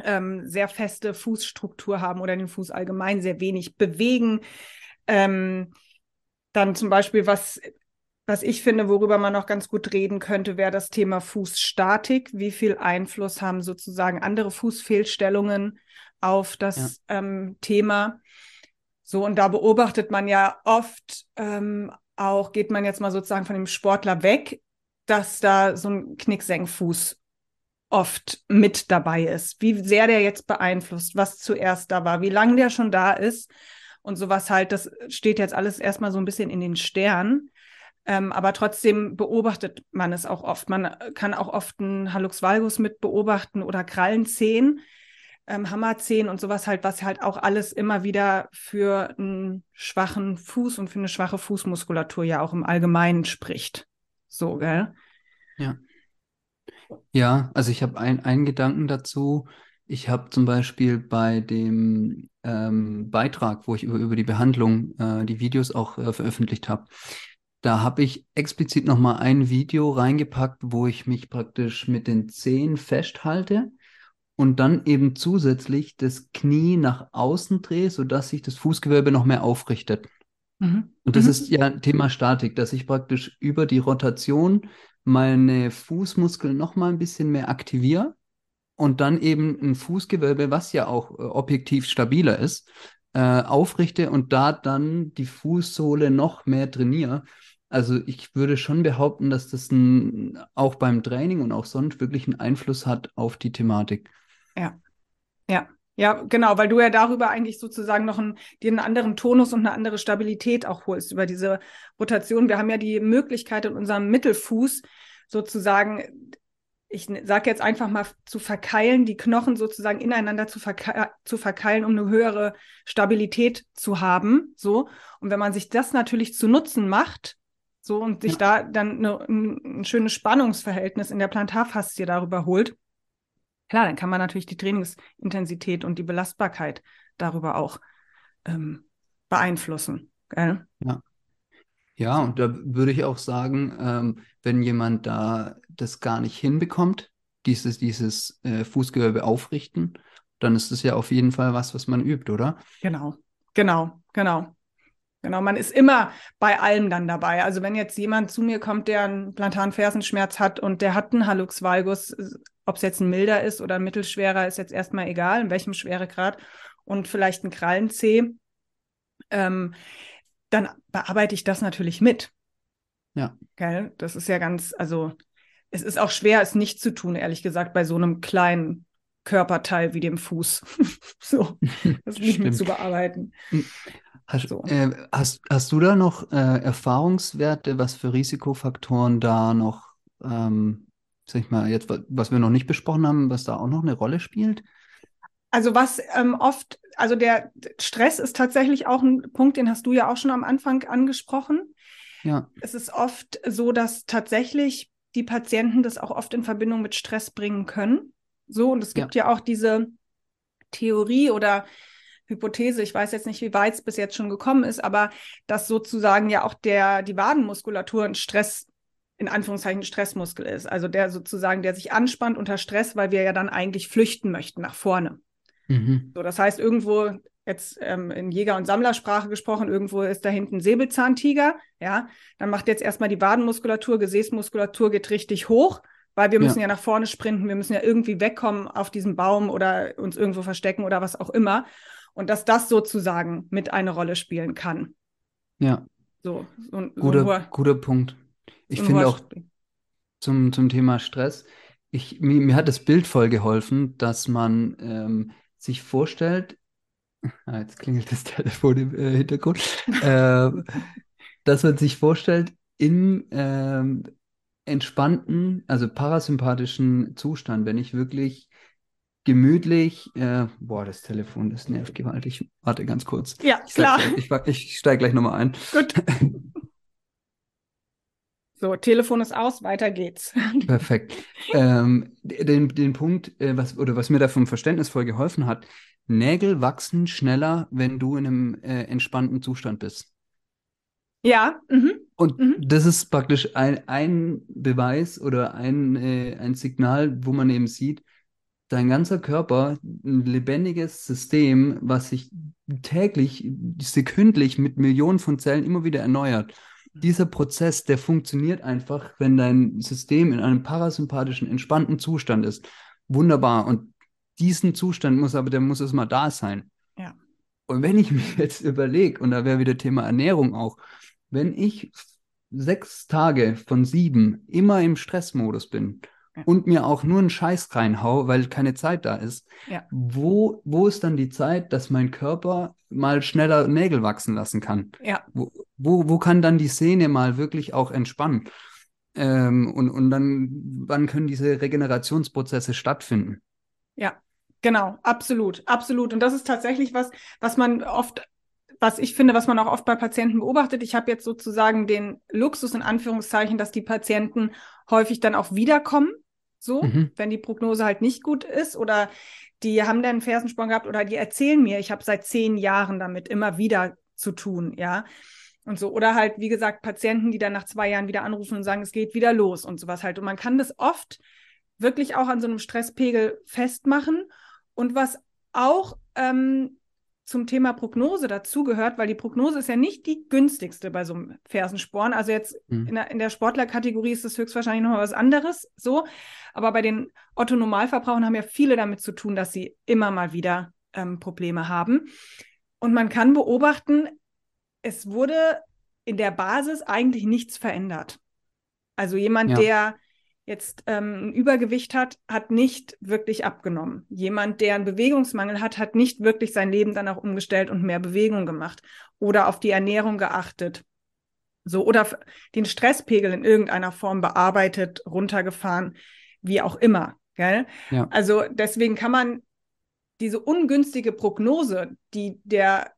ähm, sehr feste Fußstruktur haben oder den Fuß allgemein sehr wenig bewegen. Ähm, dann zum Beispiel, was, was ich finde, worüber man noch ganz gut reden könnte, wäre das Thema Fußstatik. Wie viel Einfluss haben sozusagen andere Fußfehlstellungen auf das ja. ähm, Thema? So, und da beobachtet man ja oft ähm, auch, geht man jetzt mal sozusagen von dem Sportler weg, dass da so ein Knicksenkfuß oft mit dabei ist. Wie sehr der jetzt beeinflusst, was zuerst da war, wie lange der schon da ist und sowas halt, das steht jetzt alles erstmal so ein bisschen in den Sternen. Ähm, aber trotzdem beobachtet man es auch oft. Man kann auch oft einen Hallux valgus mit beobachten oder Krallenzehen ähm, Hammerzehen und sowas halt, was halt auch alles immer wieder für einen schwachen Fuß und für eine schwache Fußmuskulatur ja auch im Allgemeinen spricht. So, gell? Ja. Ja, also ich habe ein, einen Gedanken dazu. Ich habe zum Beispiel bei dem ähm, Beitrag, wo ich über, über die Behandlung äh, die Videos auch äh, veröffentlicht habe, da habe ich explizit nochmal ein Video reingepackt, wo ich mich praktisch mit den Zehen festhalte und dann eben zusätzlich das Knie nach außen drehe, sodass sich das Fußgewölbe noch mehr aufrichtet. Mhm. Und das mhm. ist ja Thema Statik, dass ich praktisch über die Rotation meine Fußmuskeln noch mal ein bisschen mehr aktiviere und dann eben ein Fußgewölbe, was ja auch äh, objektiv stabiler ist, äh, aufrichte und da dann die Fußsohle noch mehr trainiere. Also ich würde schon behaupten, dass das ein, auch beim Training und auch sonst wirklich einen Einfluss hat auf die Thematik. Ja, ja, ja, genau, weil du ja darüber eigentlich sozusagen noch einen, dir einen anderen Tonus und eine andere Stabilität auch holst über diese Rotation. Wir haben ja die Möglichkeit in unserem Mittelfuß sozusagen, ich sage jetzt einfach mal zu verkeilen, die Knochen sozusagen ineinander zu, verke zu verkeilen, um eine höhere Stabilität zu haben. So. Und wenn man sich das natürlich zu Nutzen macht, so und sich ja. da dann eine, ein, ein schönes Spannungsverhältnis in der Plantarfaszie darüber holt, Klar, dann kann man natürlich die Trainingsintensität und die Belastbarkeit darüber auch ähm, beeinflussen. Gell? Ja. Ja, und da würde ich auch sagen, ähm, wenn jemand da das gar nicht hinbekommt, dieses, dieses äh, Fußgewölbe aufrichten, dann ist das ja auf jeden Fall was, was man übt, oder? Genau, genau, genau. Genau, man ist immer bei allem dann dabei. Also wenn jetzt jemand zu mir kommt, der einen Plantarfersenschmerz hat und der hat einen Hallux valgus, ob es jetzt ein milder ist oder ein mittelschwerer, ist jetzt erstmal egal, in welchem Schweregrad, und vielleicht ein Krallenzeh, ähm, dann bearbeite ich das natürlich mit. Ja. Gell? Das ist ja ganz, also es ist auch schwer, es nicht zu tun, ehrlich gesagt, bei so einem kleinen Körperteil wie dem Fuß. <laughs> so, das nicht mit zu bearbeiten. Hm. Hast, so. äh, hast, hast du da noch äh, Erfahrungswerte, was für Risikofaktoren da noch, ähm, sag ich mal, jetzt, was wir noch nicht besprochen haben, was da auch noch eine Rolle spielt? Also was ähm, oft, also der Stress ist tatsächlich auch ein Punkt, den hast du ja auch schon am Anfang angesprochen. Ja. Es ist oft so, dass tatsächlich die Patienten das auch oft in Verbindung mit Stress bringen können. So, und es gibt ja, ja auch diese Theorie oder Hypothese, ich weiß jetzt nicht, wie weit es bis jetzt schon gekommen ist, aber dass sozusagen ja auch der, die Wadenmuskulatur ein Stress, in Anführungszeichen Stressmuskel ist. Also der sozusagen, der sich anspannt unter Stress, weil wir ja dann eigentlich flüchten möchten nach vorne. Mhm. So, das heißt, irgendwo, jetzt ähm, in Jäger- und Sammlersprache gesprochen, irgendwo ist da hinten ein Säbelzahntiger, ja, dann macht jetzt erstmal die Wadenmuskulatur, Gesäßmuskulatur geht richtig hoch, weil wir müssen ja. ja nach vorne sprinten, wir müssen ja irgendwie wegkommen auf diesem Baum oder uns irgendwo verstecken oder was auch immer und dass das sozusagen mit eine Rolle spielen kann. Ja. So, so, guter, so guter Punkt. Ich so finde auch zum, zum Thema Stress, ich, mir, mir hat das Bild voll geholfen, dass man ähm, sich vorstellt, <laughs> ah, jetzt klingelt das <laughs> Telefon im äh, Hintergrund, äh, dass man sich vorstellt, im ähm, entspannten, also parasympathischen Zustand, wenn ich wirklich gemütlich. Äh, boah, das Telefon, das nervt gewaltig. Warte ganz kurz. Ja, ich klar. ich, ich steige gleich nochmal ein. Gut. <laughs> So, Telefon ist aus, weiter geht's. <laughs> Perfekt. Ähm, den, den Punkt, äh, was, oder was mir da vom Verständnis voll geholfen hat, Nägel wachsen schneller, wenn du in einem äh, entspannten Zustand bist. Ja, mhm. Und mhm. das ist praktisch ein, ein Beweis oder ein, äh, ein Signal, wo man eben sieht, dein ganzer Körper, ein lebendiges System, was sich täglich, sekündlich mit Millionen von Zellen immer wieder erneuert. Dieser Prozess, der funktioniert einfach, wenn dein System in einem parasympathischen, entspannten Zustand ist. Wunderbar. Und diesen Zustand muss aber, der muss erstmal da sein. Ja. Und wenn ich <laughs> mir jetzt überlege, und da wäre wieder Thema Ernährung auch, wenn ich sechs Tage von sieben immer im Stressmodus bin ja. und mir auch nur einen Scheiß reinhau, weil keine Zeit da ist, ja. wo, wo ist dann die Zeit, dass mein Körper mal schneller Nägel wachsen lassen kann? Ja. Wo, wo, wo kann dann die Sehne mal wirklich auch entspannen? Ähm, und, und dann, wann können diese Regenerationsprozesse stattfinden? Ja, genau, absolut, absolut. Und das ist tatsächlich was, was man oft was ich finde, was man auch oft bei Patienten beobachtet. Ich habe jetzt sozusagen den Luxus in Anführungszeichen, dass die Patienten häufig dann auch wiederkommen, so, mhm. wenn die Prognose halt nicht gut ist oder die haben dann einen Fersensporn gehabt oder die erzählen mir, ich habe seit zehn Jahren damit immer wieder zu tun, ja. Und so, oder halt, wie gesagt, Patienten, die dann nach zwei Jahren wieder anrufen und sagen, es geht wieder los und sowas halt. Und man kann das oft wirklich auch an so einem Stresspegel festmachen. Und was auch ähm, zum Thema Prognose dazugehört, weil die Prognose ist ja nicht die günstigste bei so einem Fersensporn. Also jetzt mhm. in der, in der Sportlerkategorie ist es höchstwahrscheinlich noch mal was anderes, so. Aber bei den Otto-Normalverbrauchern haben ja viele damit zu tun, dass sie immer mal wieder ähm, Probleme haben. Und man kann beobachten, es wurde in der Basis eigentlich nichts verändert. Also jemand, ja. der jetzt ähm, ein Übergewicht hat, hat nicht wirklich abgenommen. Jemand, der einen Bewegungsmangel hat, hat nicht wirklich sein Leben dann auch umgestellt und mehr Bewegung gemacht oder auf die Ernährung geachtet. So, oder den Stresspegel in irgendeiner Form bearbeitet, runtergefahren, wie auch immer. Gell? Ja. Also deswegen kann man diese ungünstige Prognose, die der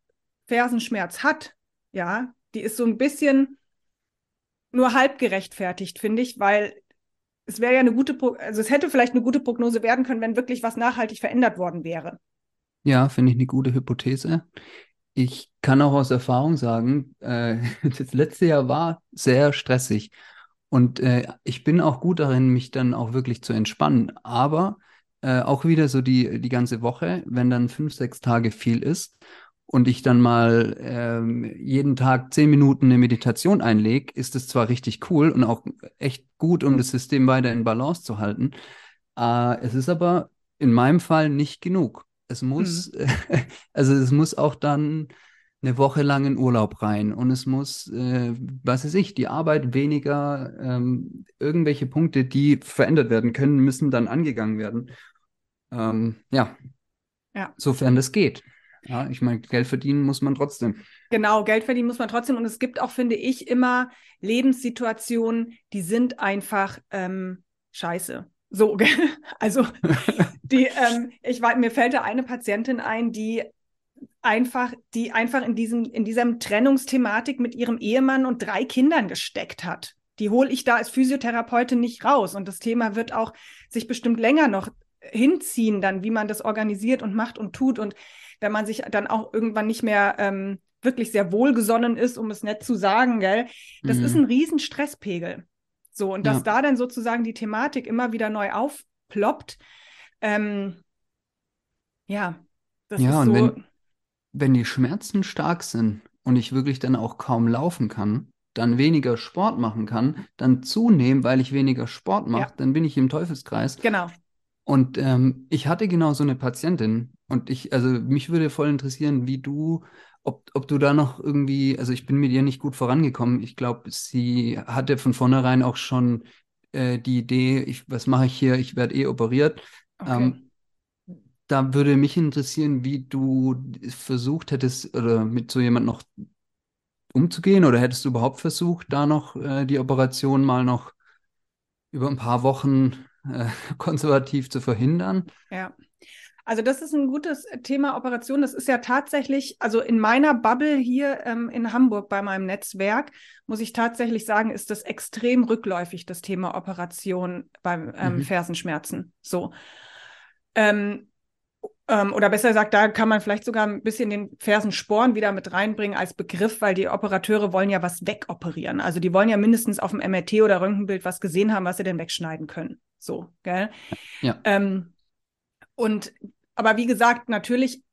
Fersenschmerz hat, ja, die ist so ein bisschen nur halb gerechtfertigt, finde ich, weil es wäre ja eine gute, also es hätte vielleicht eine gute Prognose werden können, wenn wirklich was nachhaltig verändert worden wäre. Ja, finde ich eine gute Hypothese. Ich kann auch aus Erfahrung sagen, äh, <laughs> das letzte Jahr war sehr stressig und äh, ich bin auch gut darin, mich dann auch wirklich zu entspannen. Aber äh, auch wieder so die, die ganze Woche, wenn dann fünf, sechs Tage viel ist und ich dann mal ähm, jeden Tag zehn Minuten eine Meditation einlege, ist es zwar richtig cool und auch echt gut, um das System weiter in Balance zu halten. Äh, es ist aber in meinem Fall nicht genug. Es muss, mhm. <laughs> also es muss auch dann eine Woche lang in Urlaub rein und es muss, äh, was weiß ich, die Arbeit weniger, ähm, irgendwelche Punkte, die verändert werden können, müssen dann angegangen werden. Ähm, ja. ja, sofern das geht. Ja, ich meine, Geld verdienen muss man trotzdem. Genau, Geld verdienen muss man trotzdem. Und es gibt auch, finde ich, immer Lebenssituationen, die sind einfach ähm, scheiße. So, <laughs> also die, ähm, ich war, mir fällt da eine Patientin ein, die einfach, die einfach in diesem, in diesem Trennungsthematik mit ihrem Ehemann und drei Kindern gesteckt hat. Die hole ich da als Physiotherapeutin nicht raus. Und das Thema wird auch sich bestimmt länger noch hinziehen, dann, wie man das organisiert und macht und tut. Und wenn man sich dann auch irgendwann nicht mehr ähm, wirklich sehr wohlgesonnen ist, um es nett zu sagen, gell, das mhm. ist ein riesen Stresspegel. So, und dass ja. da dann sozusagen die Thematik immer wieder neu aufploppt, ähm, ja, das ja, ist so. Und wenn, wenn die Schmerzen stark sind und ich wirklich dann auch kaum laufen kann, dann weniger Sport machen kann, dann zunehmen, weil ich weniger Sport mache, ja. dann bin ich im Teufelskreis. Genau. Und ähm, ich hatte genau so eine Patientin und ich, also mich würde voll interessieren, wie du, ob, ob du da noch irgendwie, also ich bin mit ihr nicht gut vorangekommen. Ich glaube, sie hatte von vornherein auch schon äh, die Idee, ich, was mache ich hier, ich werde eh operiert. Okay. Ähm, da würde mich interessieren, wie du versucht hättest oder mit so jemand noch umzugehen oder hättest du überhaupt versucht, da noch äh, die Operation mal noch über ein paar Wochen äh, <laughs> konservativ zu verhindern. Ja. Also das ist ein gutes Thema Operation. Das ist ja tatsächlich, also in meiner Bubble hier ähm, in Hamburg bei meinem Netzwerk, muss ich tatsächlich sagen, ist das extrem rückläufig, das Thema Operation beim ähm, mhm. Fersenschmerzen. So. Ähm, Ähm, oder besser gesagt, da kann man vielleicht sogar ein bisschen den Fersensporn wieder mit reinbringen als Begriff, weil die Operateure wollen ja was wegoperieren. Also die wollen ja mindestens auf dem MRT oder Röntgenbild was gesehen haben, was sie denn wegschneiden können. So, gell? Ja. Ähm, und aber wie gesagt, natürlich,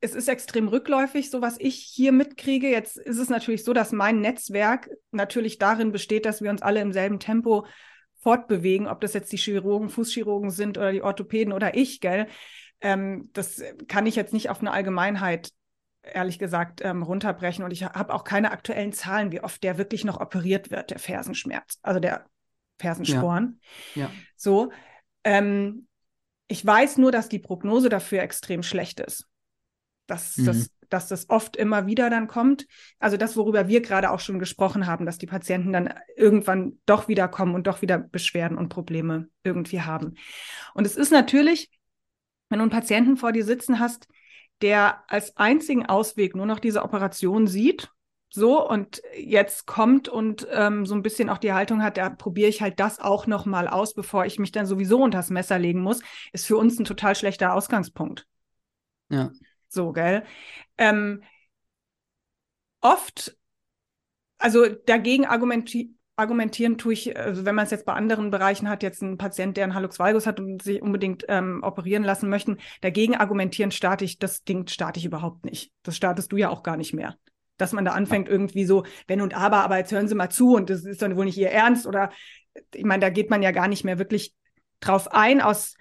es ist extrem rückläufig, so was ich hier mitkriege. Jetzt ist es natürlich so, dass mein Netzwerk natürlich darin besteht, dass wir uns alle im selben Tempo fortbewegen, ob das jetzt die Chirurgen, Fußchirurgen sind oder die Orthopäden oder ich, gell? Ähm, das kann ich jetzt nicht auf eine Allgemeinheit ehrlich gesagt ähm, runterbrechen und ich habe auch keine aktuellen Zahlen, wie oft der wirklich noch operiert wird, der Fersenschmerz, also der Fersensporn. Ja. ja. So, ähm, ich weiß nur, dass die Prognose dafür extrem schlecht ist. Dass, mhm. das, dass das oft immer wieder dann kommt. Also das, worüber wir gerade auch schon gesprochen haben, dass die Patienten dann irgendwann doch wieder kommen und doch wieder Beschwerden und Probleme irgendwie haben. Und es ist natürlich, wenn du einen Patienten vor dir sitzen hast, der als einzigen Ausweg nur noch diese Operation sieht so und jetzt kommt und ähm, so ein bisschen auch die Haltung hat, da probiere ich halt das auch noch mal aus, bevor ich mich dann sowieso unters Messer legen muss, ist für uns ein total schlechter Ausgangspunkt. Ja. So, gell? Ähm, oft, also dagegen argumenti argumentieren tue ich, also wenn man es jetzt bei anderen Bereichen hat, jetzt ein Patient, der einen Hallux valgus hat und sich unbedingt ähm, operieren lassen möchten, dagegen argumentieren starte ich, das Ding starte ich überhaupt nicht. Das startest du ja auch gar nicht mehr dass man da anfängt irgendwie so, wenn und aber, aber jetzt hören Sie mal zu und das ist dann wohl nicht Ihr Ernst oder ich meine, da geht man ja gar nicht mehr wirklich drauf ein, aus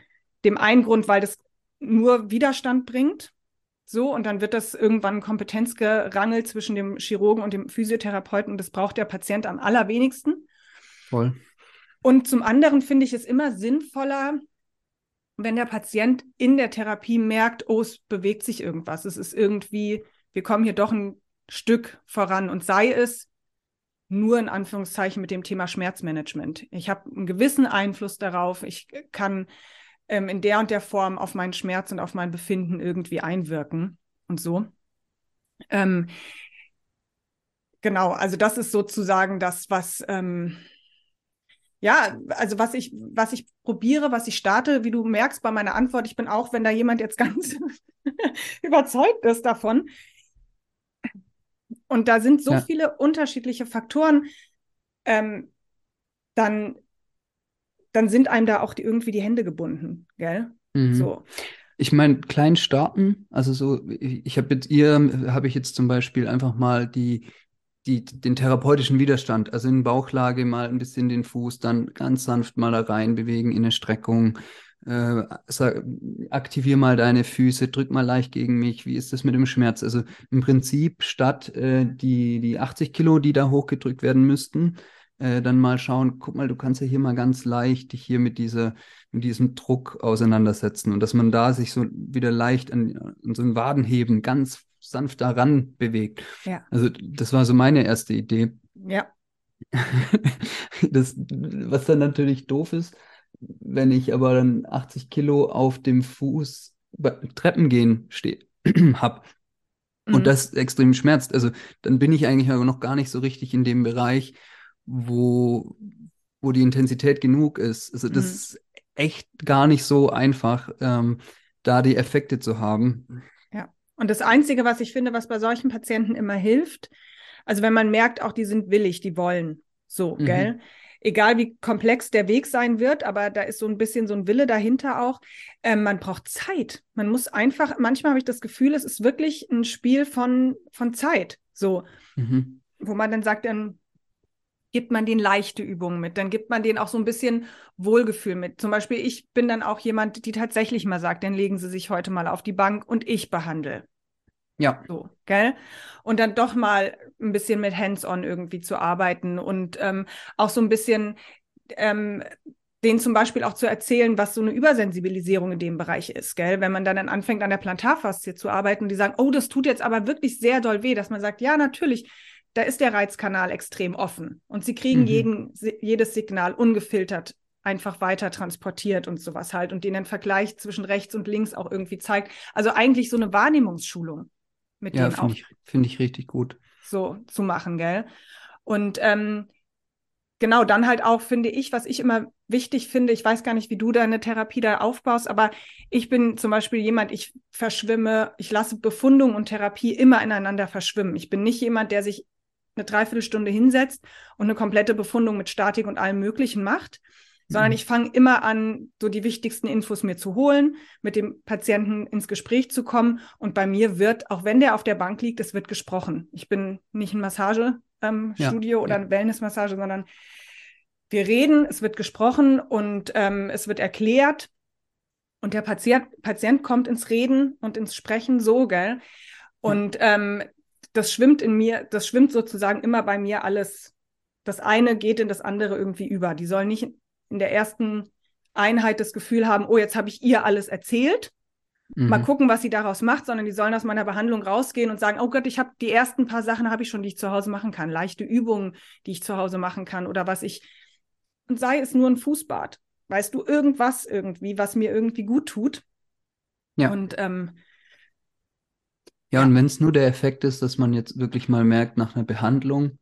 dem einen Grund, weil das nur Widerstand bringt. So, und dann wird das irgendwann ein Kompetenzgerangel zwischen dem Chirurgen und dem Physiotherapeuten. Und das braucht der Patient am allerwenigsten. Voll. Und zum anderen finde ich es immer sinnvoller, wenn der Patient in der Therapie merkt, oh, es bewegt sich irgendwas. Es ist irgendwie, wir kommen hier doch ein Stück voran und sei es nur in Anführungszeichen mit dem Thema Schmerzmanagement. Ich habe einen gewissen Einfluss darauf. Ich kann ähm, in der und der Form auf meinen Schmerz und auf mein Befinden irgendwie einwirken und so. Ähm, genau, also das ist sozusagen das, was ähm, ja, also was ich, was ich probiere, was ich starte, wie du merkst bei meiner Antwort, ich bin auch, wenn da jemand jetzt ganz <laughs> überzeugt ist davon, und da sind so ja. viele unterschiedliche Faktoren, ähm, dann, dann sind einem da auch die, irgendwie die Hände gebunden, gell? Mhm. So. Ich meine, klein starten, also so, ich, ich habe jetzt ihr, habe ich jetzt zum Beispiel einfach mal die, die, den therapeutischen Widerstand, also in Bauchlage mal ein bisschen den Fuß, dann ganz sanft mal da rein bewegen in eine Streckung, äh, sag, aktivier mal deine Füße, drück mal leicht gegen mich, wie ist das mit dem Schmerz? Also im Prinzip statt äh, die, die 80 Kilo, die da hochgedrückt werden müssten, äh, dann mal schauen, guck mal, du kannst ja hier mal ganz leicht dich hier mit dieser, mit diesem Druck auseinandersetzen und dass man da sich so wieder leicht an, an so einen Wadenheben ganz sanft daran bewegt. Ja. Also das war so meine erste Idee. Ja. <laughs> das, was dann natürlich doof ist, wenn ich aber dann 80 Kilo auf dem Fuß Treppen gehen stehe, <clears throat> habe und mhm. das extrem schmerzt, also dann bin ich eigentlich aber noch gar nicht so richtig in dem Bereich, wo, wo die Intensität genug ist. Also das mhm. ist echt gar nicht so einfach, ähm, da die Effekte zu haben. Ja, und das Einzige, was ich finde, was bei solchen Patienten immer hilft, also wenn man merkt, auch die sind willig, die wollen, so, mhm. gell? Egal wie komplex der Weg sein wird, aber da ist so ein bisschen so ein Wille dahinter auch. Ähm, man braucht Zeit. Man muss einfach, manchmal habe ich das Gefühl, es ist wirklich ein Spiel von, von Zeit. So, mhm. wo man dann sagt, dann gibt man den leichte Übungen mit, dann gibt man denen auch so ein bisschen Wohlgefühl mit. Zum Beispiel, ich bin dann auch jemand, die tatsächlich mal sagt, dann legen Sie sich heute mal auf die Bank und ich behandle. Ja. So, gell? Und dann doch mal ein bisschen mit Hands-on irgendwie zu arbeiten und ähm, auch so ein bisschen ähm, denen zum Beispiel auch zu erzählen, was so eine Übersensibilisierung in dem Bereich ist, gell? Wenn man dann, dann anfängt, an der Plantarfaszie zu arbeiten und die sagen, oh, das tut jetzt aber wirklich sehr doll weh, dass man sagt, ja, natürlich, da ist der Reizkanal extrem offen und sie kriegen mhm. jeden, jedes Signal ungefiltert einfach weiter transportiert und sowas halt und denen Vergleich zwischen rechts und links auch irgendwie zeigt. Also eigentlich so eine Wahrnehmungsschulung mit ja, denen auch. Ich, Finde ich richtig gut. So zu machen, gell? Und ähm, genau, dann halt auch, finde ich, was ich immer wichtig finde, ich weiß gar nicht, wie du deine Therapie da aufbaust, aber ich bin zum Beispiel jemand, ich verschwimme, ich lasse Befundung und Therapie immer ineinander verschwimmen. Ich bin nicht jemand, der sich eine Dreiviertelstunde hinsetzt und eine komplette Befundung mit Statik und allem Möglichen macht, sondern mhm. ich fange immer an, so die wichtigsten Infos mir zu holen, mit dem Patienten ins Gespräch zu kommen. Und bei mir wird, auch wenn der auf der Bank liegt, es wird gesprochen. Ich bin nicht ein Massagestudio ähm, ja, oder ja. eine Wellnessmassage, sondern wir reden, es wird gesprochen und ähm, es wird erklärt. Und der Patient, Patient kommt ins Reden und ins Sprechen so, gell? Und ähm, das schwimmt in mir, das schwimmt sozusagen immer bei mir alles. Das eine geht in das andere irgendwie über. Die sollen nicht in der ersten Einheit das Gefühl haben, oh, jetzt habe ich ihr alles erzählt. Mhm. Mal gucken, was sie daraus macht, sondern die sollen aus meiner Behandlung rausgehen und sagen, oh Gott, ich habe die ersten paar Sachen habe ich schon, die ich zu Hause machen kann, leichte Übungen, die ich zu Hause machen kann oder was ich und sei es nur ein Fußbad, weißt du, irgendwas irgendwie, was mir irgendwie gut tut. Ja. Und ähm, ja, ja, und wenn es nur der Effekt ist, dass man jetzt wirklich mal merkt nach einer Behandlung,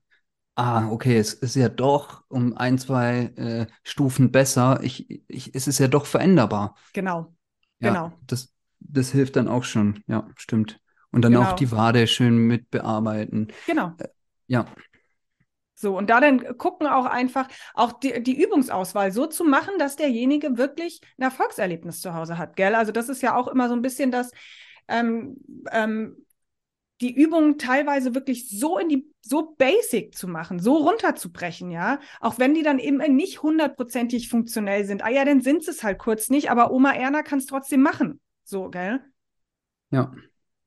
ah, okay, es ist ja doch um ein, zwei äh, Stufen besser. Ich, ich, es ist ja doch veränderbar. Genau. Ja, genau. Das, das hilft dann auch schon. Ja, stimmt. Und dann genau. auch die Wade schön mitbearbeiten. Genau. Äh, ja. So, und da dann gucken auch einfach, auch die, die Übungsauswahl so zu machen, dass derjenige wirklich ein Erfolgserlebnis zu Hause hat, gell? Also das ist ja auch immer so ein bisschen das, ähm, ähm, die Übungen teilweise wirklich so in die, so basic zu machen, so runterzubrechen, ja. Auch wenn die dann eben nicht hundertprozentig funktionell sind. Ah ja, dann sind es halt kurz nicht, aber Oma Erna kann es trotzdem machen. So, gell? Ja.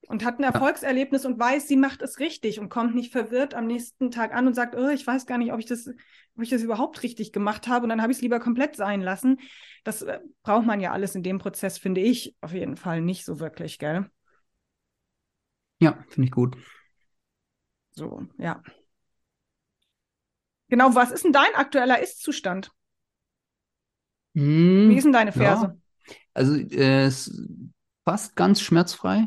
Und hat ein Erfolgserlebnis und weiß, sie macht es richtig und kommt nicht verwirrt am nächsten Tag an und sagt, oh, ich weiß gar nicht, ob ich das, ob ich das überhaupt richtig gemacht habe und dann habe ich es lieber komplett sein lassen. Das äh, braucht man ja alles in dem Prozess, finde ich, auf jeden Fall nicht so wirklich, gell? Ja, finde ich gut. So, ja. Genau, was ist denn dein aktueller Ist-Zustand? Hm, Wie ist denn deine Ferse? Ja. Also äh, es fast ganz schmerzfrei.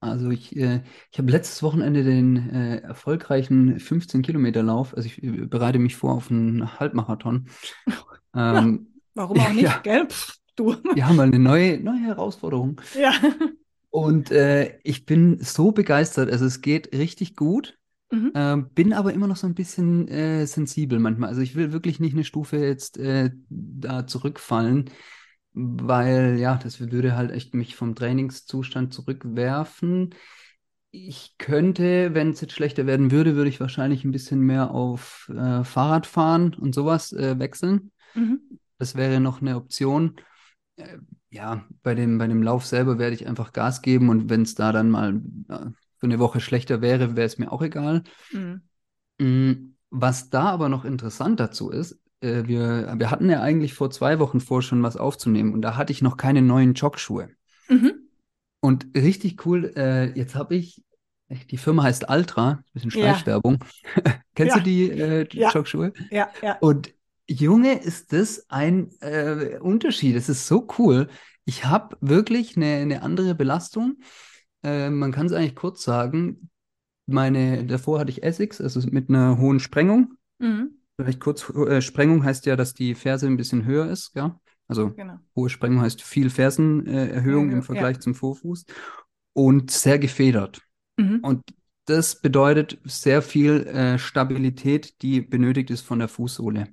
Also ich, äh, ich habe letztes Wochenende den äh, erfolgreichen 15-Kilometer-Lauf, also ich äh, bereite mich vor auf einen Halbmarathon. <laughs> Ähm, ja, warum auch <laughs> nicht, ja, gell? Pff, du. Ja, mal eine neue, neue Herausforderung. Ja. Und äh, ich bin so begeistert. Also es geht richtig gut. Mhm. Äh, bin aber immer noch so ein bisschen äh, sensibel manchmal. Also ich will wirklich nicht eine Stufe jetzt äh, da zurückfallen, weil ja, das würde halt echt mich vom Trainingszustand zurückwerfen. Ich könnte, wenn es jetzt schlechter werden würde, würde ich wahrscheinlich ein bisschen mehr auf äh, Fahrrad fahren und sowas äh, wechseln. Mhm. Das wäre noch eine Option ja, bei dem, bei dem Lauf selber werde ich einfach Gas geben und wenn es da dann mal für eine Woche schlechter wäre, wäre es mir auch egal. Mhm. Mm, was da aber noch interessant dazu ist, äh, wir, wir hatten ja eigentlich vor zwei Wochen vor, schon was aufzunehmen und da hatte ich noch keine neuen Jogschuhe. Mhm. Und richtig cool, äh, jetzt habe ich, die Firma heißt Altra, bisschen Schleichwerbung. <laughs> Ja. Kennst ja. du die äh, Jogschuhe? Ja, ja. Und Junge, ist das ein äh, Unterschied. Es ist so cool. Ich habe wirklich eine, eine andere Belastung. Äh, man kann es eigentlich kurz sagen. Meine, davor hatte ich Essex, also mit einer hohen Sprengung. Mhm. Vielleicht kurz, äh, Sprengung heißt ja, dass die Ferse ein bisschen höher ist, ja. Also genau. hohe Sprengung heißt viel Fersenerhöhung ja, im Vergleich ja. zum Vorfuß und sehr gefedert. Mhm. Und das bedeutet sehr viel äh, Stabilität, die benötigt ist von der Fußsohle.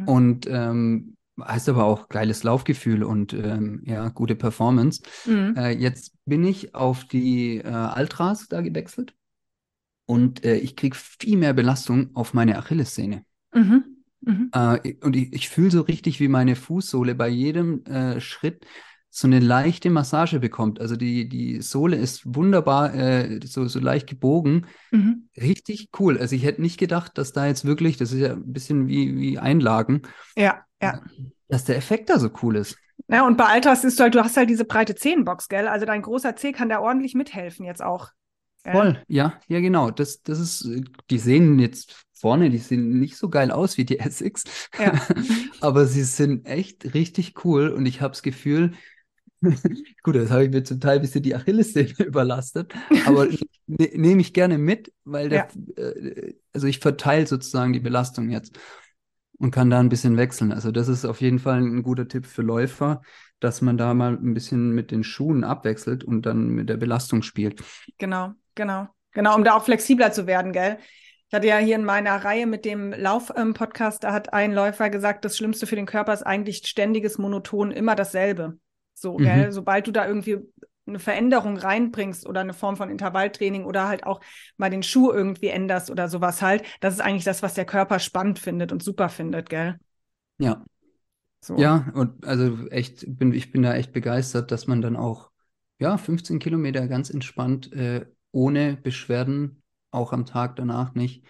Mhm. Und ähm, heißt aber auch geiles Laufgefühl und ähm, ja, gute Performance. Mhm. Äh, jetzt bin ich auf die äh, Altras da gewechselt und äh, ich kriege viel mehr Belastung auf meine Achillessehne. Mhm. Mhm. Äh, und ich, ich fühle so richtig, wie meine Fußsohle bei jedem äh, Schritt so eine leichte Massage bekommt. Also die, die Sohle ist wunderbar, äh, so, so leicht gebogen. Mhm. Richtig cool. Also ich hätte nicht gedacht, dass da jetzt wirklich, das ist ja ein bisschen wie, wie Einlagen. Ja, ja. Dass der Effekt da so cool ist. Ja, und bei Alters ist du halt, du hast halt diese breite Zehenbox, gell? Also dein großer Zeh kann da ordentlich mithelfen jetzt auch. Voll, ja, ja, genau. Das, das ist, die sehen jetzt vorne, die sehen nicht so geil aus wie die Essex. Ja. <laughs> Aber sie sind echt richtig cool und ich habe das Gefühl, <laughs> Gut, das habe ich mir zum Teil ein bisschen die Achillessehne <laughs> überlastet, aber <laughs> ne, nehme ich gerne mit, weil der, ja. äh, also ich verteile sozusagen die Belastung jetzt und kann da ein bisschen wechseln. Also das ist auf jeden Fall ein guter Tipp für Läufer, dass man da mal ein bisschen mit den Schuhen abwechselt und dann mit der Belastung spielt. Genau, genau, genau, um da auch flexibler zu werden, gell? Ich hatte ja hier in meiner Reihe mit dem Lauf-Podcast, da hat ein Läufer gesagt, das Schlimmste für den Körper ist eigentlich ständiges Monoton, immer dasselbe. So, mhm. gell? Sobald du da irgendwie eine Veränderung reinbringst oder eine Form von Intervalltraining oder halt auch mal den Schuh irgendwie änderst oder sowas halt, das ist eigentlich das, was der Körper spannend findet und super findet, gell? Ja. So. Ja, und also echt, bin, ich bin da echt begeistert, dass man dann auch, ja, 15 Kilometer ganz entspannt, äh, ohne Beschwerden auch am Tag danach nicht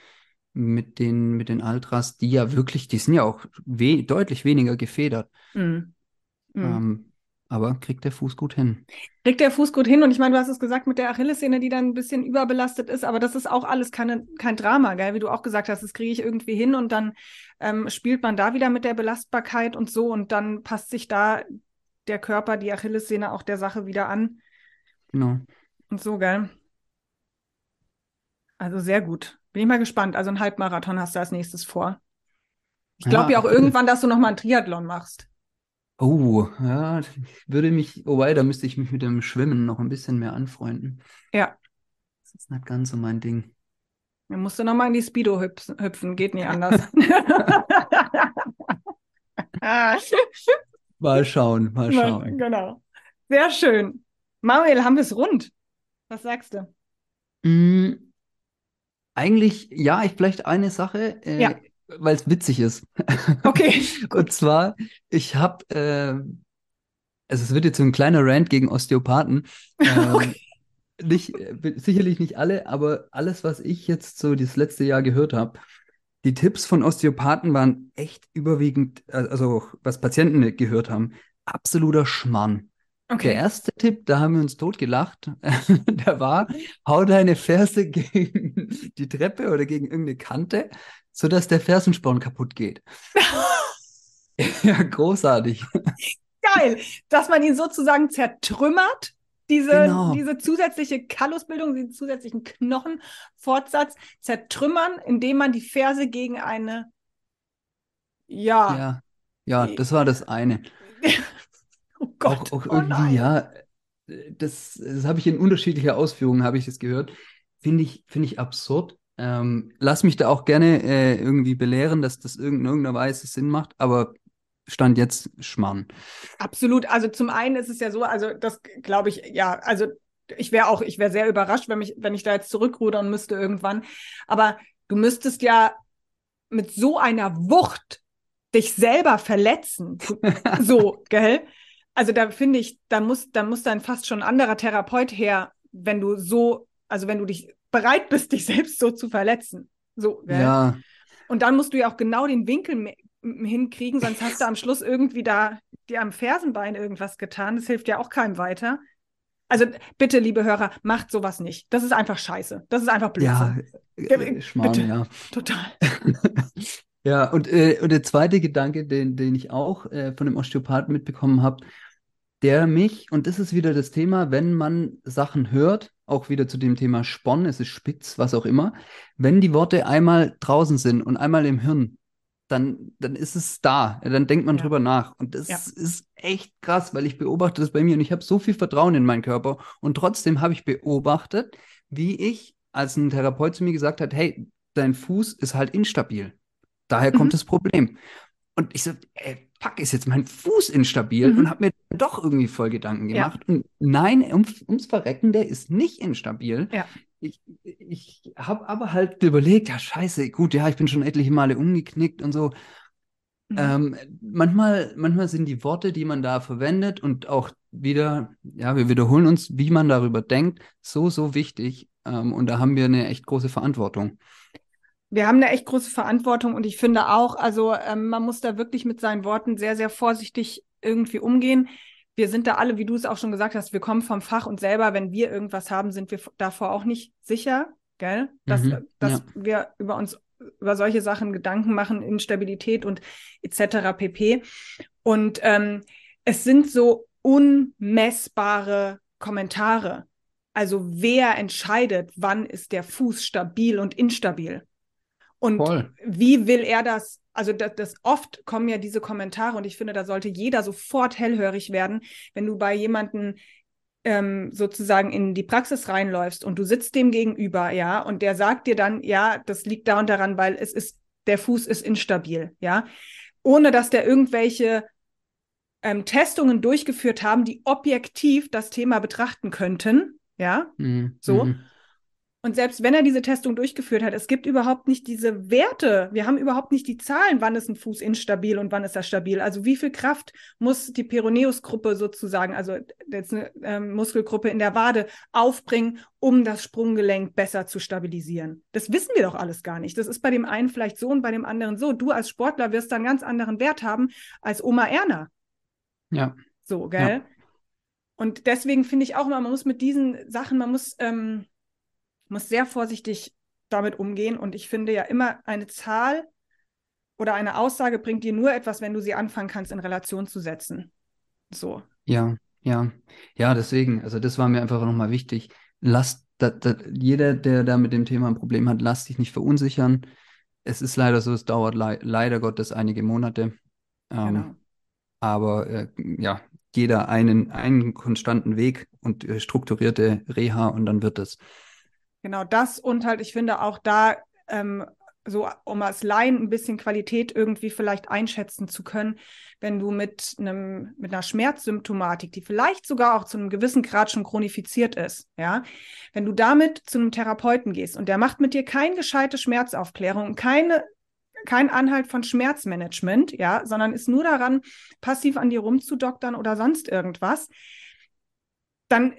mit den, mit den Altras, die ja wirklich, die sind ja auch we deutlich weniger gefedert. Mhm. Mhm. Ähm, aber kriegt der Fuß gut hin. Kriegt der Fuß gut hin und ich meine, du hast es gesagt mit der Achillessehne, die dann ein bisschen überbelastet ist, aber das ist auch alles keine, kein Drama, gell? Wie du auch gesagt hast, das kriege ich irgendwie hin und dann ähm, spielt man da wieder mit der Belastbarkeit und so und dann passt sich da der Körper, die Achillessehne auch der Sache wieder an. Genau. Und so, gell? Also sehr gut. Bin ich mal gespannt. Also ein Halbmarathon hast du als nächstes vor. Ich glaube ja, ja, auch irgendwann, dass du noch mal einen Triathlon machst. Oh, ja, würde mich, oh wei, da müsste ich mich mit dem Schwimmen noch ein bisschen mehr anfreunden. Ja. Das ist nicht ganz so mein Ding. Dann musst du noch mal in die Speedo hüpfen, geht nicht anders. <laughs> mal schauen, mal schauen. Genau. Sehr schön. Manuel, haben wir es rund? Was sagst du? Mm, eigentlich, ja, ich vielleicht eine Sache, äh, ja. Weil es witzig ist. Okay. <laughs> Und zwar, ich habe, äh, also es wird jetzt so ein kleiner Rant gegen Osteopathen. <laughs> Ähm, okay. Nicht, äh, sicherlich nicht alle, aber alles, was ich jetzt so das letzte Jahr gehört habe, die Tipps von Osteopathen waren echt überwiegend, äh, also was Patienten gehört haben, absoluter Schmarrn. Okay. Der erste Tipp, da haben wir uns totgelacht, <laughs> der war, hau deine Ferse <laughs> gegen die Treppe oder gegen irgendeine Kante, sodass der Fersensporn kaputt geht. <laughs> ja, großartig. Geil, dass man ihn sozusagen zertrümmert, diese, genau. diese zusätzliche Kallusbildung, diesen zusätzlichen Knochenfortsatz zertrümmern, indem man die Ferse gegen eine, ja. Ja, ja das war das eine. Oh Gott. Auch, auch oh irgendwie, ja, das, das habe ich in unterschiedlicher Ausführungen, habe ich das gehört. Finde ich, finde ich absurd. Ähm, lass mich da auch gerne äh, irgendwie belehren, dass das in irgendeiner Weise Sinn macht, aber Stand jetzt Schmarrn. Absolut. Also zum einen ist es ja so, also das glaube ich, ja, also ich wäre auch, ich wäre sehr überrascht, wenn, mich, wenn ich da jetzt zurückrudern müsste irgendwann. Aber du müsstest ja mit so einer Wucht dich selber verletzen. <laughs> so, gell? Also da finde ich, da muss, da muss dann fast schon ein anderer Therapeut her, wenn du so, also wenn du dich bereit bist, <laughs> dich selbst so zu verletzen. So, gell? Ja. Und dann musst du ja auch genau den Winkel hinkriegen, sonst hast du am Schluss irgendwie da dir am Fersenbein irgendwas getan. Das hilft ja auch keinem weiter. Also bitte, liebe Hörer, macht sowas nicht. Das ist einfach scheiße. Das ist einfach Blödsinn. Ja, äh, Schmarrn, bitte. ja. <laughs> Total. <laughs> ja, und, äh, und der zweite Gedanke, den, den ich auch äh, von dem Osteopathen mitbekommen habe, der mich, und das ist wieder das Thema, wenn man Sachen hört, auch wieder zu dem Thema Sporn, es ist spitz, was auch immer, wenn die Worte einmal draußen sind und einmal im Hirn, dann, dann ist es da, dann denkt man ja. drüber nach. Und das ja. ist echt krass, weil ich beobachte das bei mir und ich habe so viel Vertrauen in meinen Körper und trotzdem habe ich beobachtet, wie ich, als ein Therapeut zu mir gesagt hat, hey, dein Fuß ist halt instabil. Daher mhm. kommt das Problem. Und ich so, ey, fuck, ist jetzt mein Fuß instabil mhm. und habe mir doch irgendwie voll Gedanken gemacht. Ja. Und nein, um, ums Verrecken, der ist nicht instabil. Ja. Ich, ich habe aber halt überlegt, ja, scheiße, gut, ja, ich bin schon etliche Male umgeknickt und so. Mhm. Ähm, manchmal, manchmal sind die Worte, die man da verwendet und auch wieder, ja, wir wiederholen uns, wie man darüber denkt, so, so wichtig. Ähm, und da haben wir eine echt große Verantwortung wir haben eine echt große Verantwortung und ich finde auch, also ähm, man muss da wirklich mit seinen Worten sehr, sehr vorsichtig irgendwie umgehen. Wir sind da alle, wie du es auch schon gesagt hast, wir kommen vom Fach und selber, wenn wir irgendwas haben, sind wir davor auch nicht sicher, gell? Dass, mhm, dass ja. wir über uns über solche Sachen Gedanken machen, Instabilität und etc. pp. Und ähm, es sind so unmessbare Kommentare. Also wer entscheidet, wann ist der Fuß stabil und instabil? Und Voll. wie will er das? Also das, das, oft kommen ja diese Kommentare und ich finde, da sollte jeder sofort hellhörig werden, wenn du bei jemanden ähm, sozusagen in die Praxis reinläufst und du sitzt dem gegenüber, ja, und der sagt dir dann, ja, das liegt da und daran, weil es ist, der Fuß ist instabil, ja, ohne dass der irgendwelche ähm, Testungen durchgeführt haben, die objektiv das Thema betrachten könnten, ja, mhm. so. Mhm. Und selbst wenn er diese Testung durchgeführt hat, es gibt überhaupt nicht diese Werte. Wir haben überhaupt nicht die Zahlen, wann ist ein Fuß instabil und wann ist er stabil. Also wie viel Kraft muss die Peroneusgruppe sozusagen, also jetzt eine ähm, Muskelgruppe in der Wade, aufbringen, um das Sprunggelenk besser zu stabilisieren. Das wissen wir doch alles gar nicht. Das ist bei dem einen vielleicht so und bei dem anderen so. Du als Sportler wirst da einen ganz anderen Wert haben als Oma Erna. Ja. So, gell? Ja. Und deswegen finde ich auch immer, man muss mit diesen Sachen, man muss ähm, muss sehr vorsichtig damit umgehen. Und ich finde ja immer, eine Zahl oder eine Aussage bringt dir nur etwas, wenn du sie anfangen kannst, in Relation zu setzen. So. Ja, ja. Ja, deswegen, also das war mir einfach nochmal wichtig. Lass, da, da, jeder, der da mit dem Thema ein Problem hat, lass dich nicht verunsichern. Es ist leider so, es dauert le leider Gottes einige Monate. Ähm, genau. Aber äh, ja, jeder einen, einen konstanten Weg und äh, strukturierte Reha und dann wird es. Genau das und halt, ich finde auch da, ähm, so um als Laien ein bisschen Qualität irgendwie vielleicht einschätzen zu können, wenn du mit einem mit einer Schmerzsymptomatik, die vielleicht sogar auch zu einem gewissen Grad schon chronifiziert ist, ja, wenn du damit zu einem Therapeuten gehst und der macht mit dir keine gescheite Schmerzaufklärung, keine kein Anhalt von Schmerzmanagement, ja, sondern ist nur daran, passiv an dir rumzudoktern oder sonst irgendwas, dann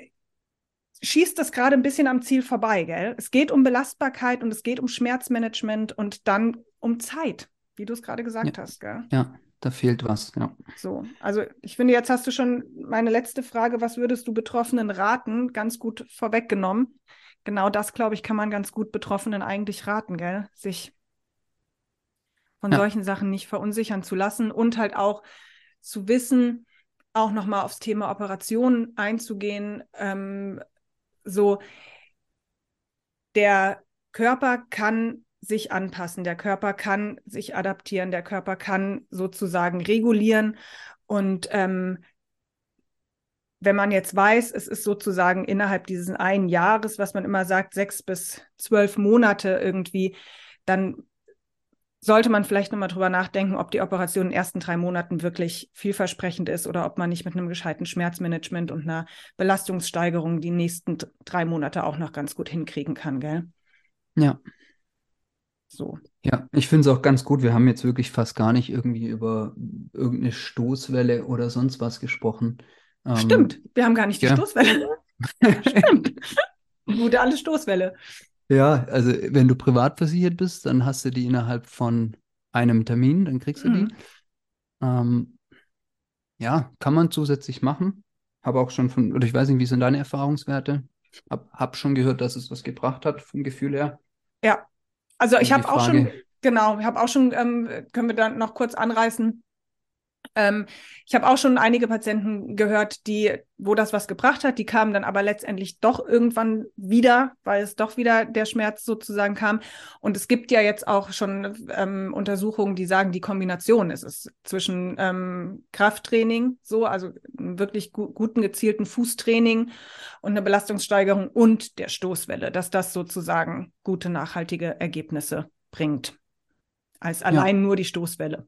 schießt das gerade ein bisschen am Ziel vorbei, gell? Es geht um Belastbarkeit und es geht um Schmerzmanagement und dann um Zeit, wie du es gerade gesagt ja. hast, gell? Ja, da fehlt was, ja. So, also ich finde, jetzt hast du schon meine letzte Frage, was würdest du Betroffenen raten, ganz gut vorweggenommen. Genau das, glaube ich, kann man ganz gut Betroffenen eigentlich raten, gell? Sich von ja. solchen Sachen nicht verunsichern zu lassen und halt auch zu wissen, auch nochmal aufs Thema Operationen einzugehen, ähm, so, der Körper kann sich anpassen, der Körper kann sich adaptieren, der Körper kann sozusagen regulieren. Und ähm, wenn man jetzt weiß, es ist sozusagen innerhalb dieses einen Jahres, was man immer sagt, sechs bis zwölf Monate irgendwie, dann sollte man vielleicht nochmal drüber nachdenken, ob die Operation in den ersten drei Monaten wirklich vielversprechend ist oder ob man nicht mit einem gescheiten Schmerzmanagement und einer Belastungssteigerung die nächsten drei Monate auch noch ganz gut hinkriegen kann, gell? Ja. So. Ja, ich finde es auch ganz gut. Wir haben jetzt wirklich fast gar nicht irgendwie über irgendeine Stoßwelle oder sonst was gesprochen. Ähm, Stimmt, wir haben gar nicht die ja. Stoßwelle. <laughs> Stimmt. Gute alle Stoßwelle. Ja, also wenn du privat versichert bist, dann hast du die innerhalb von einem Termin, dann kriegst du mhm. die. Ähm, ja, kann man zusätzlich machen. Habe auch schon von, oder ich weiß nicht, wie sind deine Erfahrungswerte? Hab, hab schon gehört, dass es was gebracht hat, vom Gefühl her. Ja, also ich habe auch schon, genau, ich habe auch schon, ähm, können wir dann noch kurz anreißen, ähm, ich habe auch schon einige Patienten gehört, die, wo das was gebracht hat, die kamen dann aber letztendlich doch irgendwann wieder, weil es doch wieder der Schmerz sozusagen kam. Und es gibt ja jetzt auch schon ähm, Untersuchungen, die sagen, die Kombination ist es zwischen ähm, Krafttraining, so, also wirklich gu guten gezielten Fußtraining und eine Belastungssteigerung und der Stoßwelle, dass das sozusagen gute nachhaltige Ergebnisse bringt, als allein ja. nur die Stoßwelle.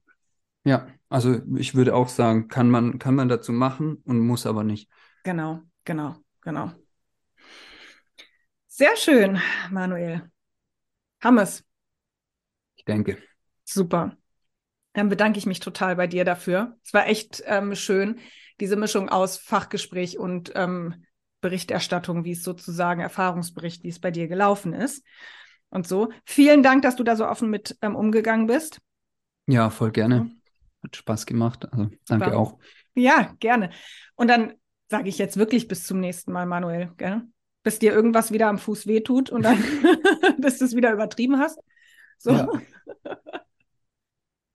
Ja, also ich würde auch sagen, kann man, kann man dazu machen und muss aber nicht. Genau, genau, genau. Sehr schön, Manuel. Hammes. Ich denke. Super. Dann bedanke ich mich total bei dir dafür. Es war echt ähm, schön, diese Mischung aus Fachgespräch und ähm, Berichterstattung, wie es sozusagen Erfahrungsbericht, wie es bei dir gelaufen ist und so. Vielen Dank, dass du da so offen mit ähm, umgegangen bist. Ja, voll gerne. Hat Spaß gemacht. Also danke Super. auch. Ja, gerne. Und dann sage ich jetzt wirklich bis zum nächsten Mal, Manuel. Gell? Bis dir irgendwas wieder am Fuß wehtut und dann, bis du es wieder übertrieben hast. So. Ja.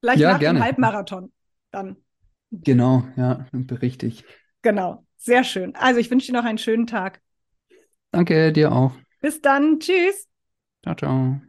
Vielleicht ja, nach gerne. dem Halbmarathon dann. Genau, ja, berichte ich. Genau, sehr schön. Also ich wünsche dir noch einen schönen Tag. Danke, dir auch. Bis dann. Tschüss. Ciao, ciao.